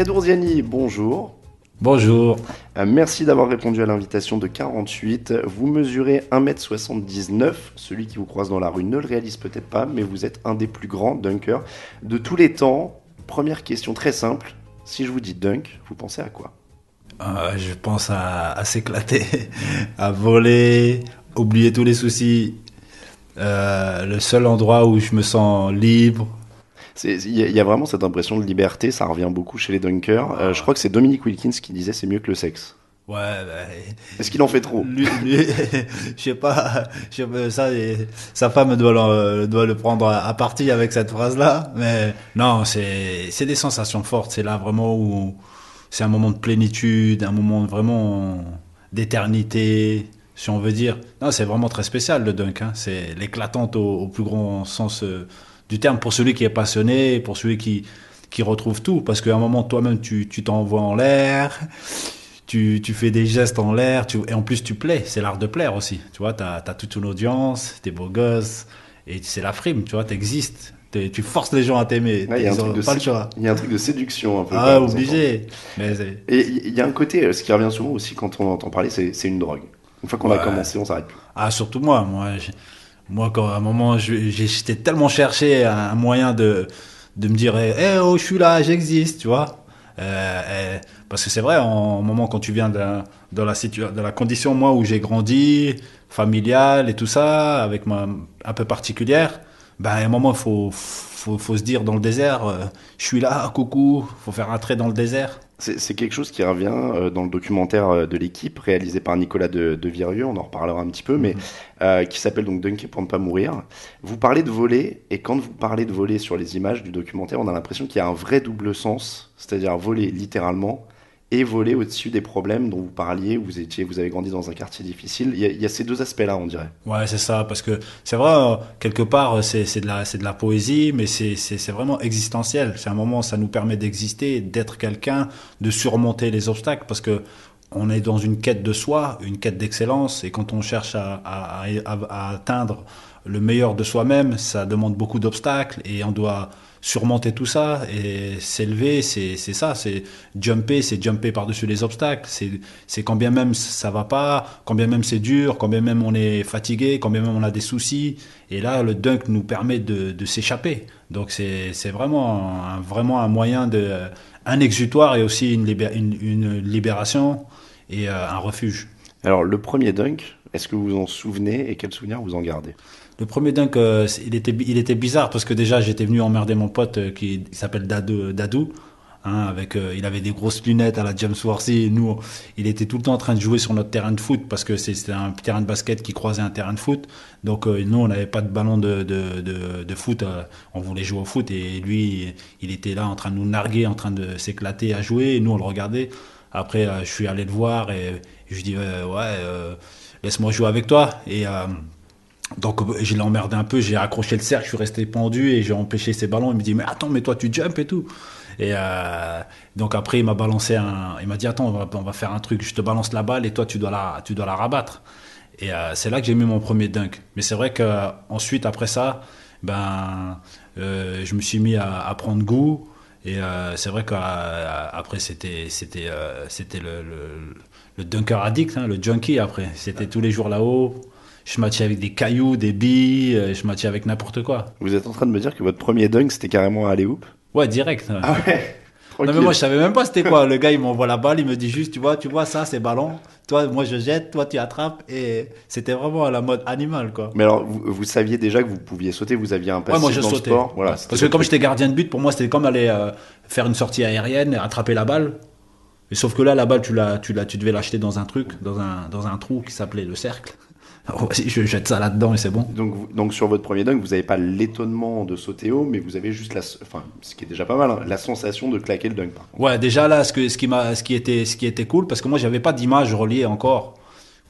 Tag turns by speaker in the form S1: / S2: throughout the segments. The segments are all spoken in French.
S1: Kadourziani, bonjour.
S2: Bonjour.
S1: Euh, merci d'avoir répondu à l'invitation de 48. Vous mesurez 1m79. Celui qui vous croise dans la rue ne le réalise peut-être pas, mais vous êtes un des plus grands dunkers de tous les temps. Première question très simple. Si je vous dis dunk, vous pensez à quoi?
S2: Euh, je pense à, à s'éclater, à voler, oublier tous les soucis. Euh, le seul endroit où je me sens libre.
S1: Il y, a- il y a vraiment cette impression de liberté, ça revient beaucoup chez les dunkers. Euh, je crois que c'est Dominique Wilkins qui disait c'est mieux que le sexe.
S2: Ouais, bah,
S1: Est-ce qu'il en fait trop
S2: lui, lui, je sais pas, je sais pas, ça, sa femme doit le, doit le prendre à, à partie avec cette phrase-là. Mais non, c'est, c'est des sensations fortes. C'est là vraiment où c'est un moment de plénitude, un moment vraiment d'éternité, si on veut dire. Non, c'est vraiment très spécial le dunk. Hein. C'est l'éclatante au, au plus grand sens euh, du terme pour celui qui est passionné, pour celui qui qui retrouve tout. Parce qu'à un moment, toi-même, tu tu t'envoies en l'air tu, tu fais des gestes en l'air, et en plus tu plais, c'est l'art de plaire aussi. Tu vois, tu as, toute une audience, t'es beau gosse, et c'est la frime, tu vois, t'existes. T'es- Tu forces les gens à t'aimer,
S1: Ouais, il y a un truc de a séduction un peu.
S2: Ah, obligé. Mais.
S1: Et il y a un côté, euh, ce qui revient souvent aussi quand on entend parler, c'est une drogue. Une fois qu'on a
S2: Ouais.
S1: commencé, on s'arrête plus.
S2: Ah, surtout moi. Moi, moi quand à un moment, j'étais tellement cherché un moyen de, de me dire, eh eh, oh, je suis là, j'existe, tu vois. Euh, parce que c'est vrai, en moment quand tu viens de, la la condition, moi, où j'ai grandi, familiale et tout ça, avec ma, un peu particulière, ben, à un moment, faut, faut, faut se dire dans le désert, euh, je suis là, coucou, faut faire un trait dans le désert.
S1: C'est quelque chose qui revient euh, dans le documentaire euh, de l'équipe réalisé par Nicolas de, de Virieux, on en reparlera un petit peu, mais euh, qui s'appelle donc Dunker pour ne pas mourir. Vous parlez de voler, et quand vous parlez de voler sur les images du documentaire, on a l'impression qu'il y a un vrai double sens, c'est-à-dire voler littéralement et voler au-dessus des problèmes dont vous parliez. Vous étiez, vous avez grandi dans un quartier difficile. Il y a, ces deux aspects-là, on dirait.
S2: Ouais, c'est ça, parce que c'est vrai, euh, quelque part, euh, c'est de la, poésie, mais c'est vraiment existentiel. C'est un moment, ça nous permet d'exister, d'être quelqu'un, de surmonter les obstacles, parce que on est dans une quête de soi, une quête d'excellence, et quand on cherche à atteindre le meilleur de soi-même, ça demande beaucoup d'obstacles, et on doit surmonter tout ça et s'élever, c'est ça, c'est jumper, c'est jumper par-dessus les obstacles, c'est quand bien même ça va pas, quand bien même c'est dur, quand bien même on est fatigué, quand bien même on a des soucis, et là le dunk nous permet de, s'échapper. Donc c'est vraiment un, vraiment un moyen de un exutoire et aussi une, une libération et euh, un refuge.
S1: Alors, le premier dunk, est-ce que vous vous en souvenez et quel souvenir vous en gardez?
S2: Le premier dunk, euh, il, était, bizarre parce que déjà j'étais venu emmerder mon pote euh, qui s'appelle Dadou. Dadou hein, avec, euh, il avait des grosses lunettes à la James Worthy. Nous, il était tout le temps en train de jouer sur notre terrain de foot parce que c'était un terrain de basket qui croisait un terrain de foot. Donc euh, nous, on n'avait pas de ballon de, de, de, foot. euh, on voulait jouer au foot et lui, il était là en train de nous narguer, en train de s'éclater à jouer. Et nous, on le regardait. Après, euh, je suis allé le voir et je lui dis euh, ouais, euh, laisse-moi jouer avec toi. Et euh, donc euh, je l'ai emmerdé un peu, j'ai accroché le cercle, je suis resté pendu et j'ai empêché ses ballons. Il me dit mais attends, mais toi tu jump et tout. Et euh, donc après il m'a balancé un, il m'a dit attends on va, faire un truc, je te balance la balle et toi tu dois la, tu dois la rabattre. Et euh, c'est là que j'ai mis mon premier dunk. Mais c'est vrai que ensuite après ça, ben je me suis mis à, à prendre goût. Et c'est vrai qu'après c'était c'était c'était le dunker addict, hein, le junkie après. C'était tous les jours là-haut. Je matchais avec des cailloux, des billes, euh, je matchais avec n'importe quoi.
S1: Vous êtes en train de me dire que votre premier dunk, c'était carrément un alley-oop
S2: Ouais, direct. ouais.
S1: Ah ouais
S2: Non mais moi je savais même pas c'était quoi. Le gars il m'envoie la balle, il me dit juste tu vois tu vois ça c'est ballon, toi, moi je jette, toi tu attrapes, et c'était vraiment à la mode animale, quoi.
S1: Mais alors, vous, vous saviez déjà que vous pouviez sauter, vous aviez un passif
S2: Ouais, moi je
S1: dans le
S2: sautais.
S1: sport. Voilà,
S2: Parce que comme j'étais gardien de but, pour moi c'était comme aller euh, faire une sortie aérienne, attraper la balle. Et sauf que là, la balle, tu, la, tu, la, tu devais l'acheter dans un truc, dans un, dans un trou qui s'appelait le cercle. Vas-y, je jette ça là-dedans et c'est bon.
S1: Donc, donc sur votre premier dunk, vous n'avez pas l'étonnement de sauter haut, mais vous avez juste la, enfin, ce qui est déjà pas mal, hein, la sensation de claquer le dunk. Par.
S2: Ouais, déjà là, ce, que, ce, qui, m'a, ce, qui était, ce qui était cool, parce que moi, j'avais pas d'image reliée encore.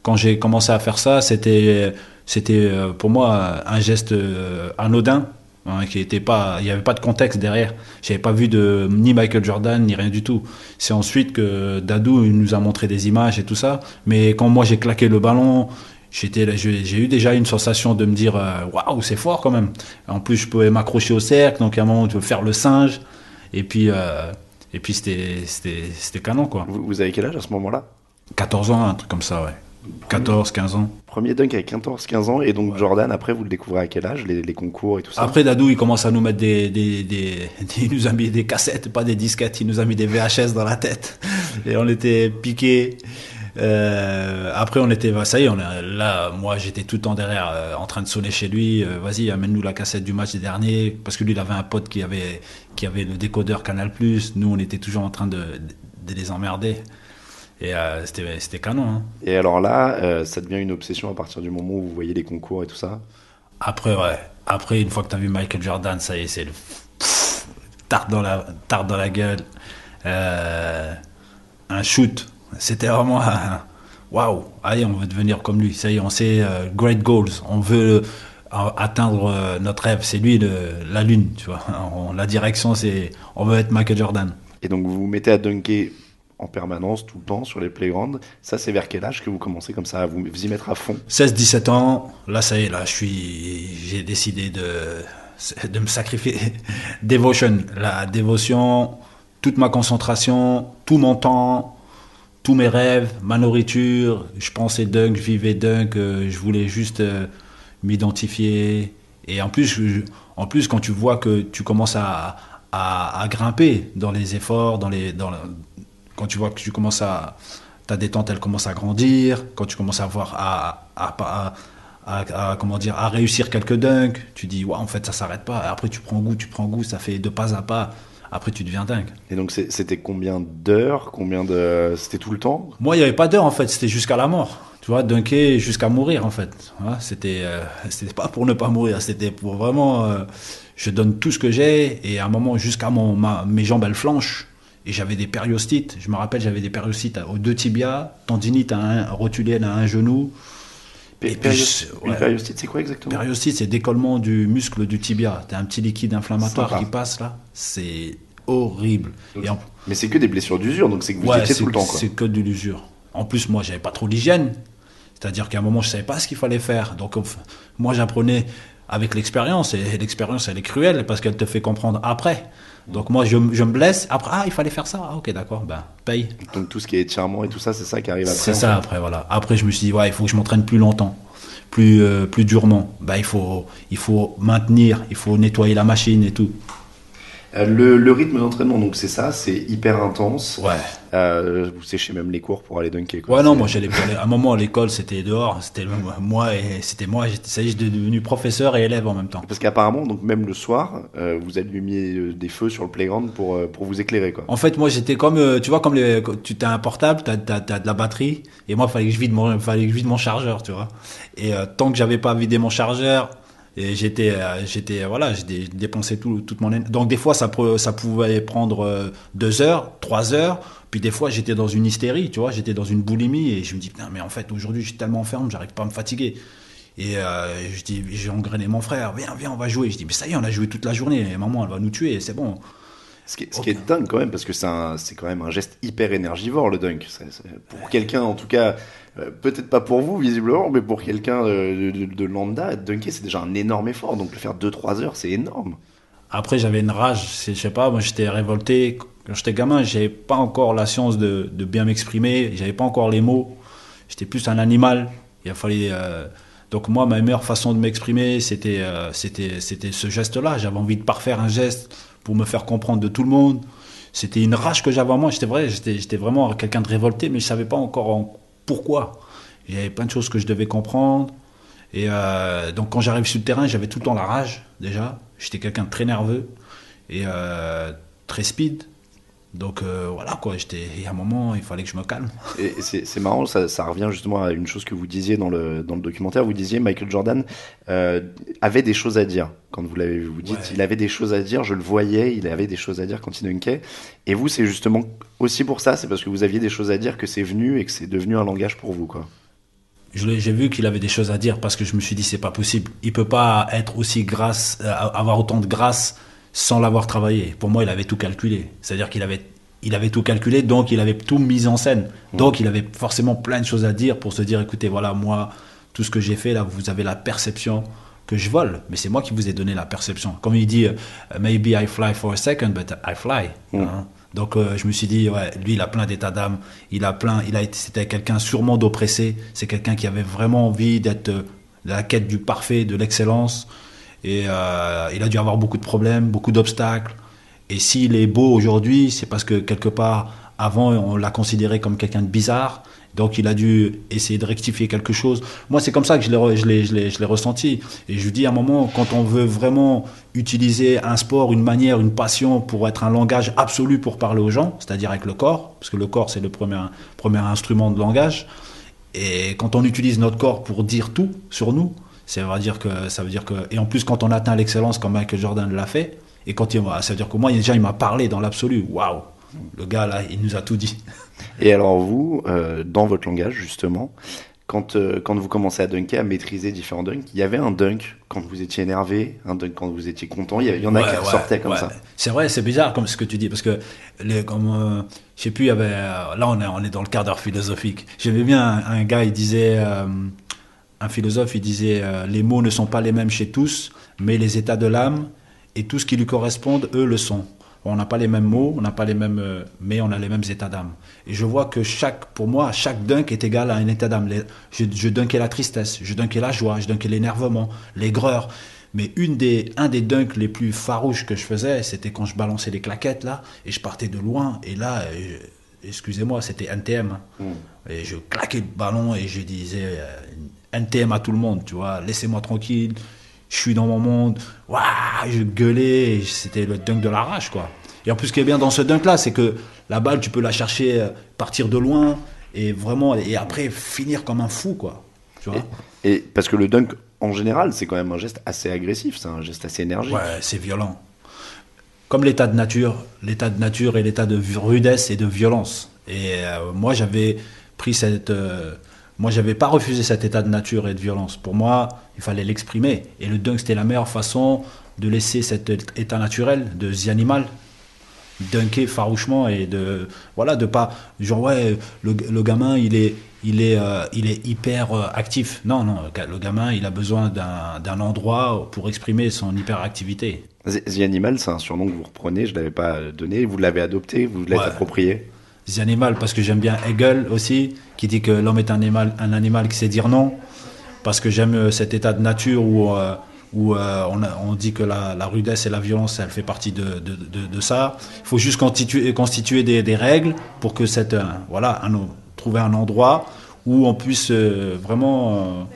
S2: Quand j'ai commencé à faire ça, c'était, c'était euh, pour moi un geste euh, anodin, hein, qui était pas, il n'y avait pas de contexte derrière. J'avais pas vu de ni Michael Jordan ni rien du tout. C'est ensuite que Dadou il nous a montré des images et tout ça. Mais quand moi j'ai claqué le ballon, j'étais, j'ai eu déjà une sensation de me dire, euh, waouh, c'est fort quand même. En plus, je pouvais m'accrocher au cercle, donc à un moment, tu veux faire le singe. Et puis, euh, et puis c'était, canon, quoi.
S1: Vous, vous avez quel âge à ce moment-là?
S2: 14 ans, un truc comme ça, ouais. 14, 15 ans.
S1: Premier dunk avec 14-15 ans, et donc Jordan, après, vous le découvrez à quel âge, les, les concours et tout ça?
S2: Après, Dadou, il commence à nous mettre des, des, des, des- il nous a mis des cassettes, pas des disquettes, il nous a mis des VHS dans la tête. Et on était piqués. Euh, après, on était, ça y est, on a- là, moi, j'étais tout le temps derrière, euh, en train de sonner chez lui. euh, Vas-y, amène-nous la cassette du match des derniers, parce que lui, il avait un pote qui avait, qui avait le décodeur Canal+. Nous, on était toujours en train de, de les emmerder. Et c'était, canon. Hein.
S1: Et alors là, ça devient une obsession à partir du moment où vous voyez les concours et tout ça?
S2: Après, ouais. Après, une fois que tu as vu Michael Jordan, ça y est, c'est le tarte dans la, tarte dans la gueule. Un shoot. C'était vraiment waouh. Allez, on veut devenir comme lui. Ça y est, on sait euh, great goals. On veut euh, atteindre euh, notre rêve. C'est lui le, la lune, tu vois. On- la direction, c'est on veut être Michael Jordan.
S1: Et donc vous vous mettez à dunker en permanence, tout le temps, sur les playgrounds. Ça, c'est vers quel âge que vous commencez comme ça à vous, vous y mettre à fond?
S2: 16-17 ans, là ça y est, là je suis, j'ai décidé de, de me sacrifier. Devotion, la dévotion, toute ma concentration, tout mon temps, mes rêves, ma nourriture. Je pensais dunk, je vivais dunk, euh, je voulais juste euh, m'identifier. Et en plus, en plus, quand tu vois que tu commences à, grimper dans les efforts, dans les, dans quand tu vois que tu commences à ta détente elle commence à grandir quand tu commences à voir à, à, à- comment dire à réussir quelques dunks tu dis ouais en fait ça s'arrête pas après tu prends goût tu prends goût ça fait de pas à pas après tu deviens dingue.
S1: Et donc c'était combien d'heures Combien de C'était tout le temps?
S2: Moi il n'y avait pas d'heure en fait. C'était jusqu'à la mort. Tu vois dunker jusqu'à mourir en fait. C'était euh, c'était pas pour ne pas mourir. C'était pour vraiment euh, je donne tout ce que j'ai et à un moment jusqu'à mon ma- mes jambes elles flanchent. Et j'avais des périostites. Je me rappelle j'avais des périostites aux deux tibias. Tendinite à un rotulienne à un genou Ouais.
S1: périostite, c'est quoi exactement
S2: Périostite, c'est décollement du muscle du tibia. T'as un petit liquide inflammatoire qui passe là. C'est horrible.
S1: Donc,
S2: Et en-
S1: Mais c'est que des blessures d'usure, donc c'est que vous
S2: ouais,
S1: étiez tout le temps. Quoi.
S2: c'est que de l'usure. En plus, moi, j'avais pas trop l'hygiène. C'est-à-dire qu'à un moment, je savais pas ce qu'il fallait faire. Donc, moi, j'apprenais avec l'expérience. Et l'expérience, elle est cruelle parce qu'elle te fait comprendre après. Donc, moi, je, je me blesse. Après, ah, il fallait faire ça. Ah, ok, d'accord. Ben, paye.
S1: Donc tout ce qui est étirement et tout ça, c'est ça qui arrive après.
S2: C'est ça après voilà. Après je me suis dit ouais il faut que je m'entraîne plus longtemps, plus euh, plus durement. Bah il faut il faut maintenir, il faut nettoyer la machine et tout.
S1: Euh, Le, le rythme d'entraînement, donc c'est ça, c'est hyper intense.
S2: Ouais.
S1: Euh, vous séchez même les cours pour aller dunker. Quoi.
S2: Ouais non moi j'allais à un moment à l'école c'était dehors, c'était moi et c'était moi j'étais devenu professeur et élève en même temps.
S1: Parce qu'apparemment, donc même le soir, euh, vous allumiez euh, des feux sur le playground pour, euh, pour vous éclairer. Quoi.
S2: En fait moi j'étais comme tu vois comme les, tu as un portable, tu as, de la batterie et moi fallait que je vide mon fallait que je vide mon chargeur, tu vois. Et euh, tant que j'avais pas vidé mon chargeur et j'étais euh, j'étais voilà j'ai dé- dépensé tout toute mon énergie. donc des fois ça ça pouvait prendre euh, deux heures trois heures. Puis des fois j'étais dans une hystérie tu vois j'étais dans une boulimie et je me dis putain mais en fait aujourd'hui je suis tellement ferme j'arrive pas à me fatiguer. Et euh, je dis j'ai engrainé mon frère viens viens on va jouer. Je dis mais ça y est on a joué toute la journée. Maman elle va nous tuer c'est bon
S1: Ce qui, est, ce qui est dingue quand même, parce que c'est quand même un geste hyper énergivore le dunk. Pour quelqu'un, en tout cas, euh, peut-être pas pour vous visiblement, mais pour quelqu'un de, de, de lambda, dunker c'est déjà un énorme effort. Donc le faire 2-3 heures, c'est énorme.
S2: Après, j'avais une rage, je sais pas, moi j'étais révolté. Quand j'étais gamin, j'avais pas encore la science de, de bien m'exprimer, j'avais pas encore les mots. J'étais plus un animal. Il a fallu. euh, Donc moi, ma meilleure façon de m'exprimer, c'était euh, c'était ce geste-là. J'avais envie de parfaire un geste pour me faire comprendre de tout le monde. C'était une rage que j'avais en moi. J'étais vrai, vraiment quelqu'un de révolté, mais je savais pas encore en pourquoi. Il y avait plein de choses que je devais comprendre. Et euh, donc quand j'arrive sur le terrain, j'avais tout le temps la rage déjà. J'étais quelqu'un de très nerveux et euh, très speed. Donc euh, voilà quoi, j'étais. Et à un moment, il fallait que je me calme.
S1: Et c'est marrant, ça, ça revient justement à une chose que vous disiez dans le, dans le documentaire. Vous disiez Michael Jordan euh, avait des choses à dire quand vous l'avez vu. Vous dites
S2: Ouais.
S1: il avait des choses à dire, je le voyais, il avait des choses à dire quand il dunkait. Et vous, c'est justement aussi pour ça, c'est parce que vous aviez des choses à dire que c'est venu et que c'est devenu un langage pour vous quoi.
S2: J'ai vu qu'il avait des choses à dire parce que je me suis dit c'est pas possible. Il peut pas être aussi grâce, euh, avoir autant de grâce sans l'avoir travaillé. Pour moi, il avait tout calculé. C'est-à-dire qu'il avait, il avait tout calculé, donc il avait tout mis en scène. Donc il avait forcément plein de choses à dire pour se dire écoutez, voilà, moi, tout ce que j'ai fait là, vous avez la perception que je vole, mais c'est moi qui vous ai donné la perception. Comme il dit, euh, maybe I fly for a second, but I fly. hein. Donc euh, je me suis dit, ouais, lui, il a plein d'états d'âme. Il a plein, il a c'était quelqu'un sûrement d'oppressé. C'est quelqu'un qui avait vraiment envie d'être euh, de la quête du parfait, de l'excellence. Et euh, il a dû avoir beaucoup de problèmes, beaucoup d'obstacles. Et s'il est beau aujourd'hui, c'est parce que quelque part, avant, on l'a considéré comme quelqu'un de bizarre. Donc il a dû essayer de rectifier quelque chose. Moi, c'est comme ça que je l'ai, je ressenti. Et je dis à un moment, quand on veut vraiment utiliser un sport, une manière, une passion pour être un langage absolu pour parler aux gens, c'est-à-dire avec le corps, parce que le corps, c'est le premier, premier instrument de langage. Et quand on utilise notre corps pour dire tout sur nous, ça veut dire que ça veut dire que et en plus quand on atteint l'excellence comme Michael Jordan l'a fait et quand il ça veut dire que moi déjà il m'a parlé dans l'absolu. Waouh. Le gars là, il nous a tout dit.
S1: Et alors vous, euh, dans votre langage justement, quand, euh, quand vous commencez à dunker, à maîtriser différents dunks, il y avait un dunk quand vous étiez énervé, un dunk quand vous étiez content, il y, a- il y en a
S2: Ouais,
S1: qui
S2: ouais,
S1: ressortaient comme
S2: ouais.
S1: ça.
S2: C'est vrai, c'est bizarre comme ce que tu dis parce que les, comme euh, je sais plus, il y avait euh, là on est on est dans le quart d'heure philosophique. J'aimais bien un, un gars, il disait un philosophe, il disait euh, les mots ne sont pas les mêmes chez tous, mais les états de l'âme et tout ce qui lui correspond, eux le sont. On n'a pas les mêmes mots, on n'a pas les mêmes, euh, mais on a les mêmes états d'âme. Et je vois que chaque, pour moi, chaque dunk est égal à un état d'âme. Je, je dunkais la tristesse, je dunkais la joie, je dunkais l'énervement, l'aigreur. Mais une des, un des dunks les plus farouches que je faisais, c'était quand je balançais les claquettes là, et je partais de loin, et là, euh, excusez-moi, c'était NTM. hein. Et je claquais le ballon et je disais euh, NTM à tout le monde, tu vois, laissez-moi tranquille, je suis dans mon monde, Ouah, je gueulais, c'était le dunk de la rage, quoi. Et en plus, ce qui est bien dans ce dunk là, c'est que la balle, tu peux la chercher, euh, partir de loin, et vraiment, et après finir comme un fou, quoi. Tu vois
S1: Et parce que le dunk, en général, c'est quand même un geste assez agressif, c'est un geste assez énergique.
S2: Ouais, c'est violent. Comme l'état de nature, l'état de nature et l'état de rudesse et de violence. Et euh, moi, j'avais pris cette. euh, moi, j'avais pas refusé cet état de nature et de violence. Pour moi, il fallait l'exprimer. Et le dunk, c'était la meilleure façon de laisser cet état naturel de the animal dunker farouchement et de voilà de pas genre ouais le, le gamin il est il est euh, il est hyper euh, actif non non le ga- le gamin il a besoin d'un endroit pour exprimer son hyperactivité
S1: The Animal, c'est un surnom que vous reprenez, je ne l'avais pas donné, vous l'avez adopté, vous l'avez
S2: Ouais.
S1: approprié?
S2: The Animal parce que j'aime bien Hegel aussi qui dit que l'homme est un animal un animal qui sait dire non parce que j'aime euh, cet état de nature où euh, où euh, on, on dit que la, rudesse et la violence, elle fait partie de, de, ça. Il faut juste constituer, constituer des, des règles pour que cette, voilà, trouver un endroit où on puisse vraiment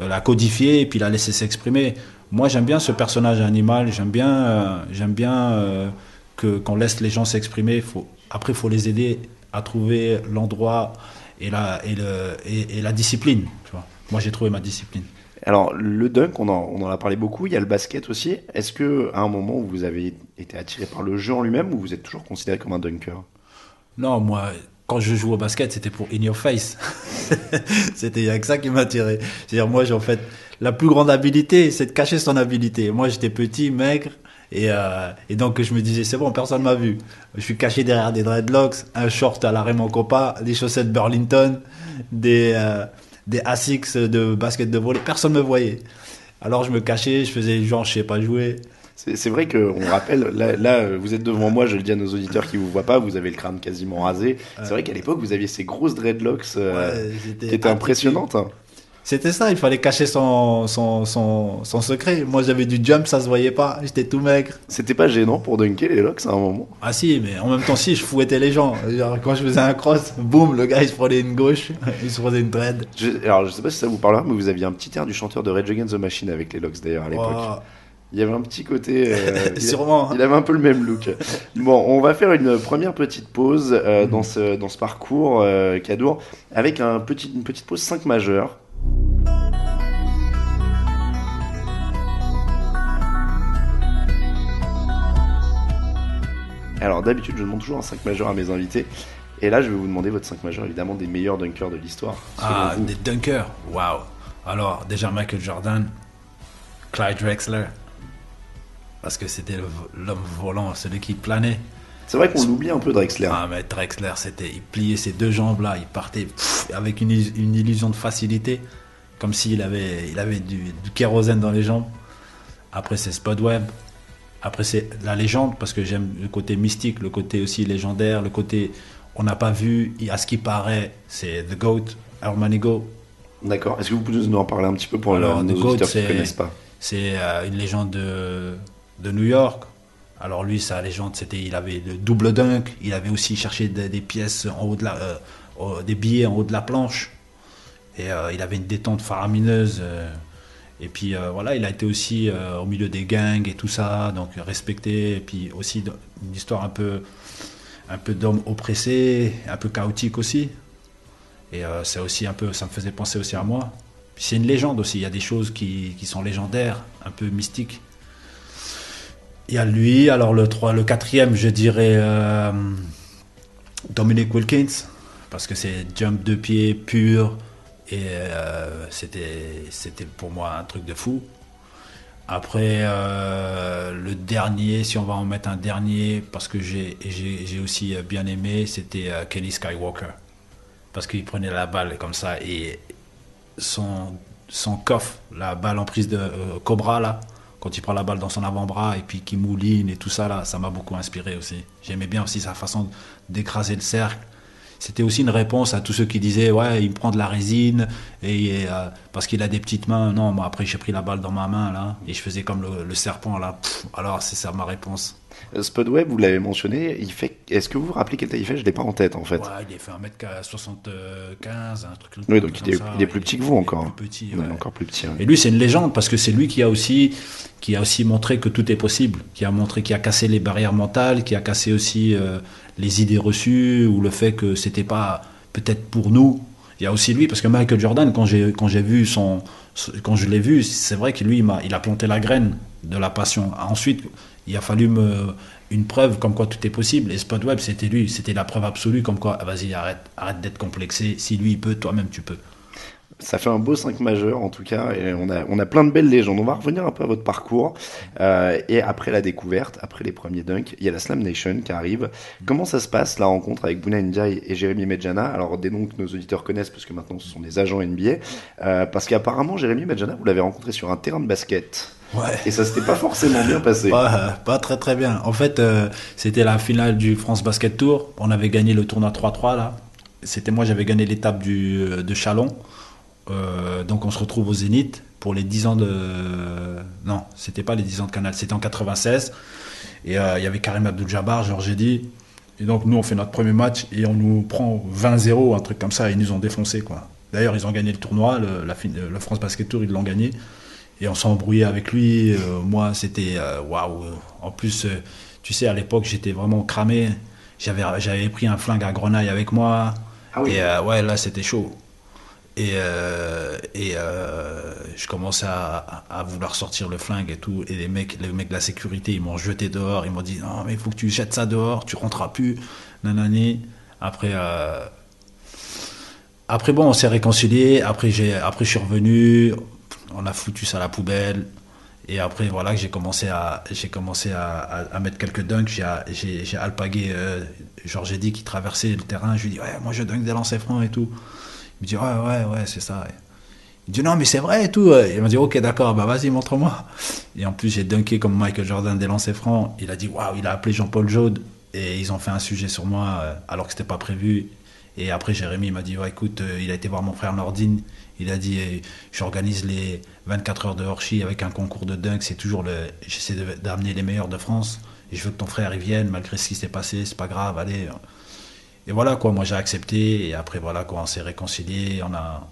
S2: la codifier et puis la laisser s'exprimer. Moi, j'aime bien ce personnage animal. J'aime bien, j'aime bien que qu'on laisse les gens s'exprimer. Après, il faut les aider à trouver l'endroit et la, et, le, et, et la discipline. Tu vois. Moi, j'ai trouvé ma discipline.
S1: Alors, le dunk, on en, on en a parlé beaucoup, il y a le basket aussi. Est-ce que à un moment vous avez été attiré par le jeu en lui-même ou vous êtes toujours considéré comme un dunker?
S2: Non, moi, quand je joue au basket, c'était pour in your face. c'était il y a que ça qui m'attirait. C'est-à-dire, moi, j'ai en fait, la plus grande habilité, c'est de cacher son habilité. Moi, j'étais petit, maigre, et, euh, et donc je me disais, c'est bon, personne m'a vu. Je suis caché derrière des dreadlocks, un short à la Raymond Coppa, des chaussettes Burlington, des, euh, des Asics de basket de volley. Personne me voyait. Alors je me cachais, je faisais genre, je sais pas jouer.
S1: C'est vrai qu'on rappelle, là, là, vous êtes devant moi, je le dis à nos auditeurs qui vous voient pas, vous avez le crâne quasiment rasé. C'est vrai qu'à l'époque, vous aviez ces grosses dreadlocks euh,
S2: Ouais,
S1: qui étaient impressionnantes. hein.
S2: C'était ça, il fallait cacher son, son, son, son secret. Moi, j'avais du jump, ça se voyait pas. J'étais tout maigre.
S1: C'était pas gênant pour dunker les locks à un moment?
S2: Ah si, mais en même temps, si, je fouettais les gens. Genre, quand je faisais un cross, boum, le gars, il se prenait une gauche, il se prenait une dread.
S1: Je- alors, je sais pas si ça vous parlera, mais vous aviez un petit air du chanteur de Rage Against the Machine avec les locks d'ailleurs à l'époque.
S2: Wow.
S1: Il y avait un petit côté. euh, il,
S2: Sûrement.
S1: il avait un peu le même look. Bon, on va faire une première petite pause euh, dans, ce, dans ce parcours euh, Cadour avec un petit, une petite pause 5 majeure. Alors d'habitude je demande toujours un 5 majeur à mes invités et là je vais vous demander votre 5 majeur évidemment des meilleurs dunkers de l'histoire.
S2: Ah,
S1: vous.
S2: des dunkers? Waouh. Alors, déjà Michael Jordan, Clyde Drexler. Parce que c'était l'homme volant, celui qui planait.
S1: C'est vrai qu'on l'oublie un peu Drexler.
S2: Ah, mais Drexler, c'était, il pliait ses deux jambes là, il partait pff, avec une, illusion de facilité, comme s'il avait, il avait du, du kérosène dans les jambes. Après, c'est Spud Webb. Après, c'est la légende, parce que j'aime le côté mystique, le côté aussi légendaire, le côté on n'a pas vu, à ce qui paraît, c'est The Goat, Armanigo.
S1: D'accord. Est-ce que vous pouvez nous en parler un petit peu pour
S2: Alors,
S1: nos
S2: Goat,
S1: auditeurs qui ne
S2: c'est-
S1: connaissent pas
S2: C'est euh, une légende de, de New York. Alors lui, sa légende, c'était il avait le double dunk. Il avait aussi cherché des, des pièces en haut de la, euh, des billets en haut de la planche. Et euh, il avait une détente faramineuse. euh, et puis euh, voilà, il a été aussi euh, au milieu des gangs et tout ça, donc respecté. Et puis aussi une histoire un peu, un peu d'homme oppressé, un peu chaotique aussi. Et euh, c'est aussi un peu, ça me faisait penser aussi à moi. C'est une légende aussi. Il y a des choses qui, qui sont légendaires, un peu mystiques. Il y a lui, alors le 3, le quatrième, je dirais euh, Dominic Wilkins, parce que c'est jump de pied pur et euh, c'était pour moi un truc de fou. Après euh, le dernier, si on va en mettre un dernier, parce que j'ai aussi euh, bien aimé, c'était Kelly Skywalker, parce qu'il prenait la balle comme ça et son, son coffre, la balle en prise de Cobra, là, quand il prend la balle dans son avant-bras et puis qu'il mouline et tout ça, ça m'a beaucoup inspiré aussi. J'aimais bien aussi sa façon d'écraser le cercle. C'était aussi une réponse à tous ceux qui disaient ouais il me prend de la résine et euh, parce qu'il a des petites mains non moi après j'ai pris la balle dans ma main là et je faisais comme le, le serpent là Pff, alors c'est ça ma réponse
S1: Euh, Spud Webb, vous l'avez mentionné, il fait. Est-ce que vous vous rappelez quelle taille il fait? Je l'ai pas en tête en fait.
S2: ouais il est fait 1m75 un truc
S1: Oui, donc il est,
S2: ça.
S1: il est plus petit que vous encore.
S2: plus petit,
S1: ouais. encore plus petit. ouais.
S2: Et lui, c'est une légende parce que c'est lui qui a aussi, qui a aussi montré que tout est possible, qui a montré, qui a cassé les barrières mentales, qui a cassé aussi euh, les idées reçues ou le fait que c'était pas peut-être pour nous. Il y a aussi lui parce que Michael Jordan, quand j'ai vu son, quand je l'ai vu, c'est vrai que lui, il m'a, il a planté la graine de la passion. Ensuite, il a fallu me une preuve comme quoi tout est possible. Et Spot Web, c'était lui, c'était la preuve absolue comme quoi, vas-y, arrête, arrête d'être complexé. Si lui il peut, toi-même tu peux.
S1: Ça fait un beau 5 majeur en tout cas, et on a, on a plein de belles légendes. On va revenir un peu à votre parcours. Euh, et après la découverte, après les premiers dunks, il y a la Slam Nation qui arrive. Comment ça se passe la rencontre avec Bouna Ndiaye et Jérémy Medjana? Alors des noms que nos auditeurs connaissent parce que maintenant ce sont des agents NBA. Euh, parce qu'apparemment Jérémy Medjana, vous l'avez rencontré sur un terrain de basket.
S2: Ouais.
S1: Et ça s'était pas forcément bien passé.
S2: Pas, pas très très bien. En fait, euh, c'était la finale du France Basket Tour. On avait gagné le tournoi 3-3 là. C'était moi, j'avais gagné l'étape de Chalon. Euh, donc on se retrouve au Zénith pour les 10 ans de... Non, c'était pas les 10 ans de Canal, c'était en 96. Et euh, il y avait Karim Abdul-Jabbar, Georges Eddy. Et donc nous, on fait notre premier match et on nous prend 20-0, un truc comme ça, et ils nous ont défoncé. quoi. D'ailleurs, ils ont gagné le tournoi, le, la le France Basket Tour, ils l'ont gagné. Et on s'est embrouillé avec lui. Euh, moi, c'était euh, waouh. En plus, euh, tu sais, à l'époque, j'étais vraiment cramé. J'avais, j'avais pris un flingue à grenaille avec moi.
S1: Ah oui.
S2: Et euh, ouais, là, c'était chaud. Et, euh, euh, je commençais à, vouloir sortir le flingue et tout. Et les mecs, les mecs de la sécurité, ils m'ont jeté dehors. Ils m'ont dit Non, mais il faut que tu jettes ça dehors, tu rentreras plus. Après, euh, après bon, on s'est réconcilié. Après, après, je suis revenu. On a foutu ça à la poubelle. Et après, voilà, j'ai commencé à, j'ai commencé à, mettre quelques dunks. J'ai, alpagué Georges Eddy qui traversait le terrain. Je lui dis, ouais, moi je dunk des lancers francs et tout. Il me dit, ouais, ouais, ouais, c'est ça. Il me dit, non, mais c'est vrai et tout. Il m'a dit, ok, d'accord, bah vas-y, montre-moi. Et en plus, j'ai dunké comme Michael Jordan des lancers francs. Il a dit, waouh, il a appelé Jean-Paul Jaude. Et ils ont fait un sujet sur moi, euh, alors que c'était pas prévu. Et après, Jérémy m'a dit, ouais, écoute, euh, il a été voir mon frère Nordine. Il a dit, eh, j'organise les 24 heures de Horchy avec un concours de dunk. C'est toujours le, j'essaie d'amener les meilleurs de France. Et je veux que ton frère y vienne, malgré ce qui s'est passé. C'est pas grave, allez. Et voilà, quoi. Moi, j'ai accepté. Et après, voilà, quoi. On s'est réconciliés. On a,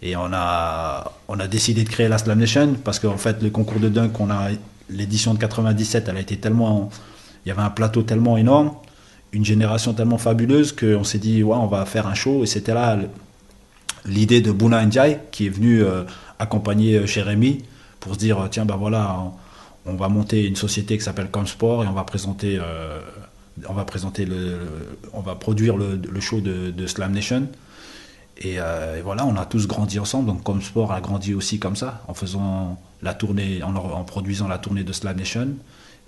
S2: et on a, on a décidé de créer la Slam Nation parce qu'en fait, le concours de dunk, a, l'édition de 97, elle a été tellement, il y avait un plateau tellement énorme, une génération tellement fabuleuse qu'on s'est dit, ouais, on va faire un show. Et c'était là l'idée de Buna Ndiaye qui est venu euh, accompagner euh, Jérémy pour se dire, euh, tiens, ben voilà, on, on va monter une société qui s'appelle Comsport et on va présenter, euh, on va présenter le, on va produire le, show de, Slam Nation. Et, euh, et voilà, on a tous grandi ensemble. Donc, comme sport a grandi aussi comme ça, en faisant la tournée, en, produisant la tournée de Slam Nation,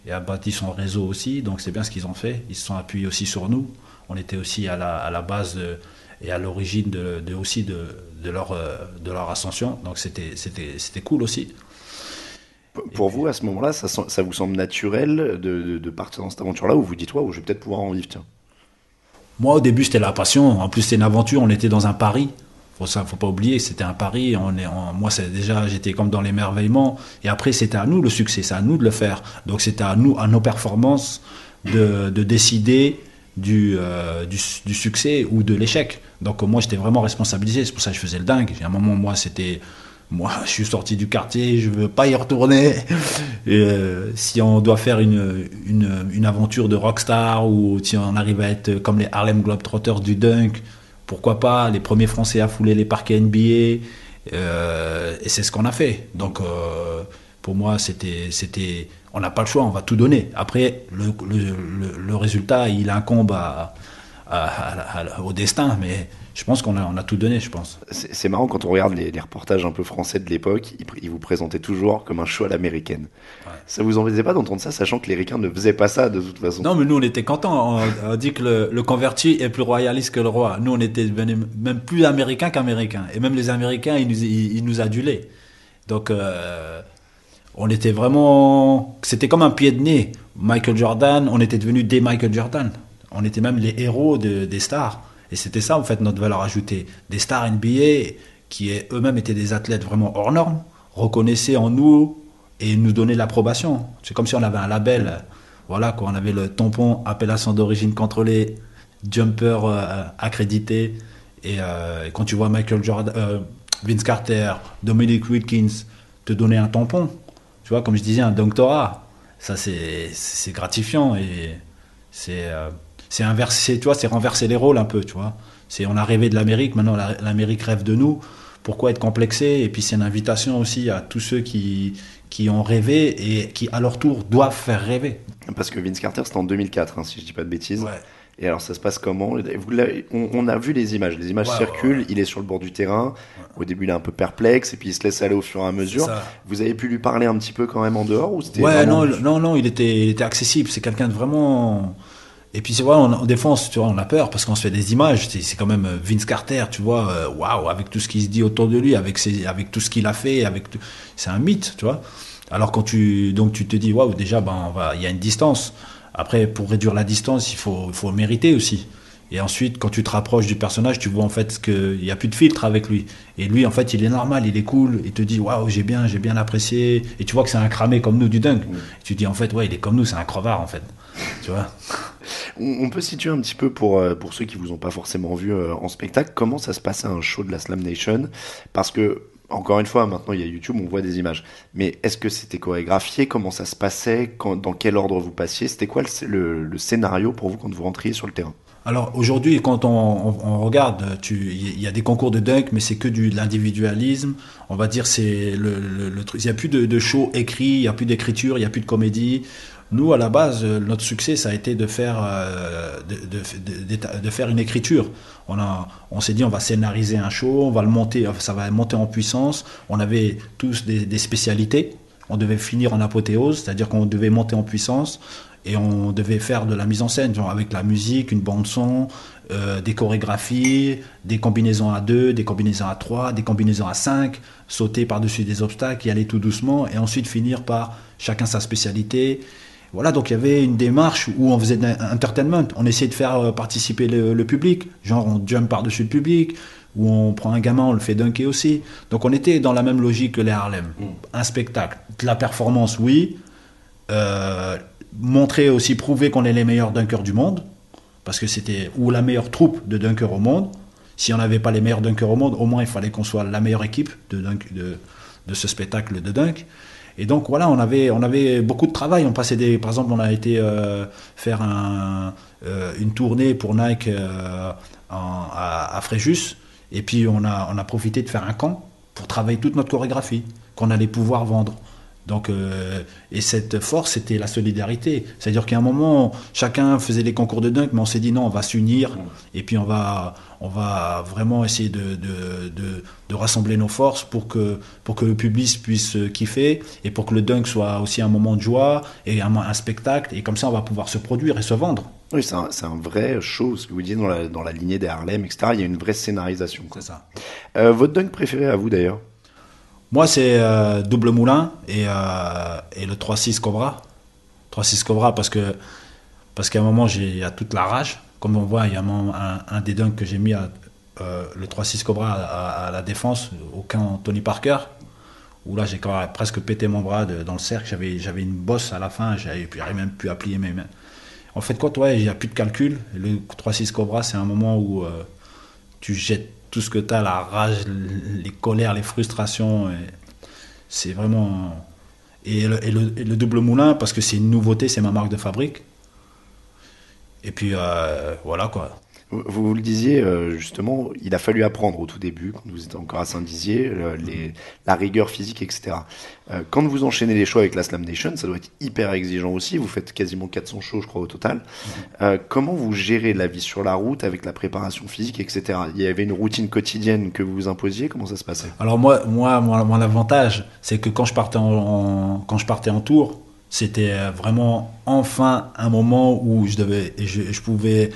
S2: et a bâti son réseau aussi. Donc, c'est bien ce qu'ils ont fait. Ils se sont appuyés aussi sur nous. On était aussi à la, base de- et à l'origine aussi de, de leur, euh, de leur ascension. Donc, c'était cool aussi.
S1: Pour vous, à ce moment-là, ça, vous semble naturel de, de- de partir dans cette aventure-là ou vous dites, ouais, je vais peut-être pouvoir en vivre, tiens.
S2: Moi, au début, c'était la passion. En plus, c'était une aventure. On était dans un pari. Faut ça, faut pas oublier. C'était un pari. On est, on- moi, c'est déjà, j'étais comme dans l'émerveillement. Et après, c'était à nous le succès. C'est à nous de le faire. Donc, c'était à nous, à nos performances, de, de décider du, euh, du, du succès ou de l'échec. Donc, moi, j'étais vraiment responsabilisé. C'est pour ça que je faisais le dingue. À un moment, moi, c'était moi, je suis sorti du quartier, je veux pas y retourner. Et, euh, si on doit faire une, une, une aventure de rockstar ou si on arrive à être comme les Harlem Globetrotters du dunk, pourquoi pas les premiers Français à fouler les parquets NBA. euh, et c'est ce qu'on a fait. Donc, euh, pour moi, c'était, c'était, on n'a pas le choix, on va tout donner. Après, le, le, le, résultat, il incombe à- à- au destin, mais je pense qu'on a, on a tout donné, je pense.
S1: C'est marrant quand on regarde les, les reportages un peu français de l'époque, ils, vous présentaient toujours comme un show à l'américaine. Ça vous embêtait pas d'entendre ça, sachant que les ricains ne faisaient pas ça de toute façon
S2: Non, mais nous, on était contents. On, on dit que le, le converti est plus royaliste que le roi. Nous, on était même plus américains qu'américains. Et même les Américains, ils nous, ils, ils nous adulaient. Donc, euh, on était vraiment. C'était comme un pied de nez. Michael Jordan, on était devenus des Michael Jordan. On était même les héros de- des stars. Et c'était ça, en fait, notre valeur ajoutée. Des stars NBA qui eux-mêmes étaient des athlètes vraiment hors normes, reconnaissaient en nous et nous donnaient l'approbation. C'est comme si on avait un label. Voilà, quoi. On avait le tampon appellation d'origine contrôlée, jumper euh, accrédité. Et, euh, et quand tu vois Michael Jordan, euh, Vince Carter, Dominic Wilkins te donner un tampon, tu vois, comme je disais, un doctorat, ça c'est gratifiant et c'est euh, c'est inversé, tu vois, c'est renverser les rôles un peu, tu vois. C'est on a rêvé de l'Amérique, maintenant la- l'Amérique rêve de nous. Pourquoi être complexé? Et puis c'est une invitation aussi à tous ceux qui qui ont rêvé et qui à leur tour doivent faire rêver.
S1: Parce que Vince Carter, c'était en 2004, hein, si je dis pas de bêtises.
S2: Ouais.
S1: Et alors, ça se passe comment? Vous on, on a vu les images. Les images
S2: Ouais,
S1: circulent.
S2: ouais.
S1: Il est sur le bord du terrain. Au début, il est un peu perplexe. Et puis, il se laisse aller au fur et à mesure. Vous avez pu lui parler un petit peu quand même en dehors ou c'était
S2: Ouais,
S1: vraiment-
S2: non, non, non, il était, il était accessible. C'est quelqu'un de vraiment. Et puis c'est vrai, on, on défense, tu vois, on a peur parce qu'on se fait des images. C'est quand même euh, Vince Carter, tu vois, euh, waouh, avec tout ce qui se dit autour de lui, avec ses, avec tout ce qu'il a fait, avec tout- c'est un mythe, tu vois. Alors quand tu, donc tu te dis, waouh, déjà, ben, on va, il y a une distance. Après, pour réduire la distance, il faut, faut mériter aussi. Et ensuite, quand tu te rapproches du personnage, tu vois en fait qu'il n'y a plus de filtre avec lui. Et lui, en fait, il est normal, il est cool. Il te dit, waouh, j'ai bien, j'ai bien apprécié. Et tu vois que c'est un cramé comme nous du dunk. Et tu dis, en fait, ouais, il est comme nous, c'est un crevard, en fait. Tu vois
S1: On, peut situer un petit peu pour, euh, pour ceux qui vous ont pas forcément vu euh, en spectacle, comment ça se passait un show de la Slam Nation? Parce que, encore une fois, maintenant il y a YouTube, on voit des images. Mais est-ce que c'était chorégraphié? Comment ça se passait? Dans quel ordre vous passiez? C'était quoi le, scénario pour vous quand vous rentriez sur le terrain?
S2: Alors aujourd'hui, quand on, regarde, il y a des concours de dunk, mais c'est que de l'individualisme. On va dire c'est le truc. Il n'y a plus de, de show écrit, il n'y a plus d'écriture, il n'y a plus de comédie. Nous, à la base, euh, notre succès, ça a été de faire, euh, de, de- faire une écriture. On, a, on s'est dit, on va scénariser un show, on va le monter, ça va monter en puissance. On avait tous des, spécialités. On devait finir en apothéose, c'est-à-dire qu'on devait monter en puissance et on devait faire de la mise en scène, avec la musique, une bande son, euh, des chorégraphies, des combinaisons à deux, des combinaisons à trois, des combinaisons à cinq, sauter par-dessus des obstacles, y aller tout doucement, et ensuite finir par chacun sa spécialité. Voilà, donc il y avait une démarche où on faisait de l'entertainment. On essayait de faire euh, participer le, le public. Genre, on jump par-dessus le public, ou on prend un gamin, on le fait dunker aussi. Donc on était dans la même logique que les Harlem. Un spectacle. De la performance, oui. Euh, montrer aussi, prouver qu'on est les meilleurs dunkers du monde. Parce que c'était, ou la meilleure troupe de dunkers au monde. Si on n'avait pas les meilleurs dunkers au monde, au moins il fallait qu'on soit la meilleure équipe de, dunk, de, de ce spectacle de dunk. Et donc voilà, on avait, beaucoup de travail. On passait par exemple, on a été euh, faire euh, une tournée pour Nike euh, à, Fréjus. Et puis on a profité de faire un camp pour travailler toute notre chorégraphie qu'on allait pouvoir vendre. Donc, euh, et cette force, c'était la solidarité. C'est-à-dire qu'à un moment, chacun faisait des concours de dunk, mais on s'est dit non, on va s'unir et puis on va, on va vraiment essayer de, de, de, de rassembler nos forces pour que, pour que le public puisse kiffer et pour que le dunk soit aussi un moment de joie et un, un spectacle. Et comme ça, on va pouvoir se produire et se vendre.
S1: Oui, c'est un, un vrai show, ce que vous dites dans la, dans la lignée des Harlem, etc. Il y a une vraie scénarisation.
S2: C'est ça.
S1: Euh, votre dunk préféré à vous d'ailleurs?
S2: Moi, c'est euh, double moulin et, euh, le 3-6 Cobra. 3-6 Cobra parce que parce qu'à un moment, il y a toute la rage. Comme on voit, il y a un, des dunks que j'ai mis à, euh, le 3-6 Cobra à, la défense, au camp Tony Parker, où là, j'ai presque pété mon bras dans le cercle. J'avais une bosse à la fin, j'avais même plus à plier mes mains. En fait, quand ouais, il n'y a plus de calcul, le 3-6 Cobra, c'est un moment où tu jettes tout ce que tu as, la rage, les colères, les frustrations. C'est vraiment. Et le double moulin, parce que c'est une nouveauté, c'est ma marque de fabrique. Et puis euh, voilà quoi.
S1: Vous, le disiez euh, justement, il a fallu apprendre au tout début, quand vous étiez encore à Saint-Dizier, les- la rigueur physique, etc. Euh, quand vous enchaînez les shows avec la Slam Nation, ça doit être hyper exigeant aussi. Vous faites quasiment 400 shows, je crois, au total. Euh, comment vous gérez la vie sur la route avec la préparation physique, etc. Il y avait une routine quotidienne que vous vous imposiez. Comment ça se passait?
S2: Alors moi, moi, moi, mon avantage, c'est que quand je partais en, en- quand je partais en tour, c'était vraiment enfin un moment où je devais, je pouvais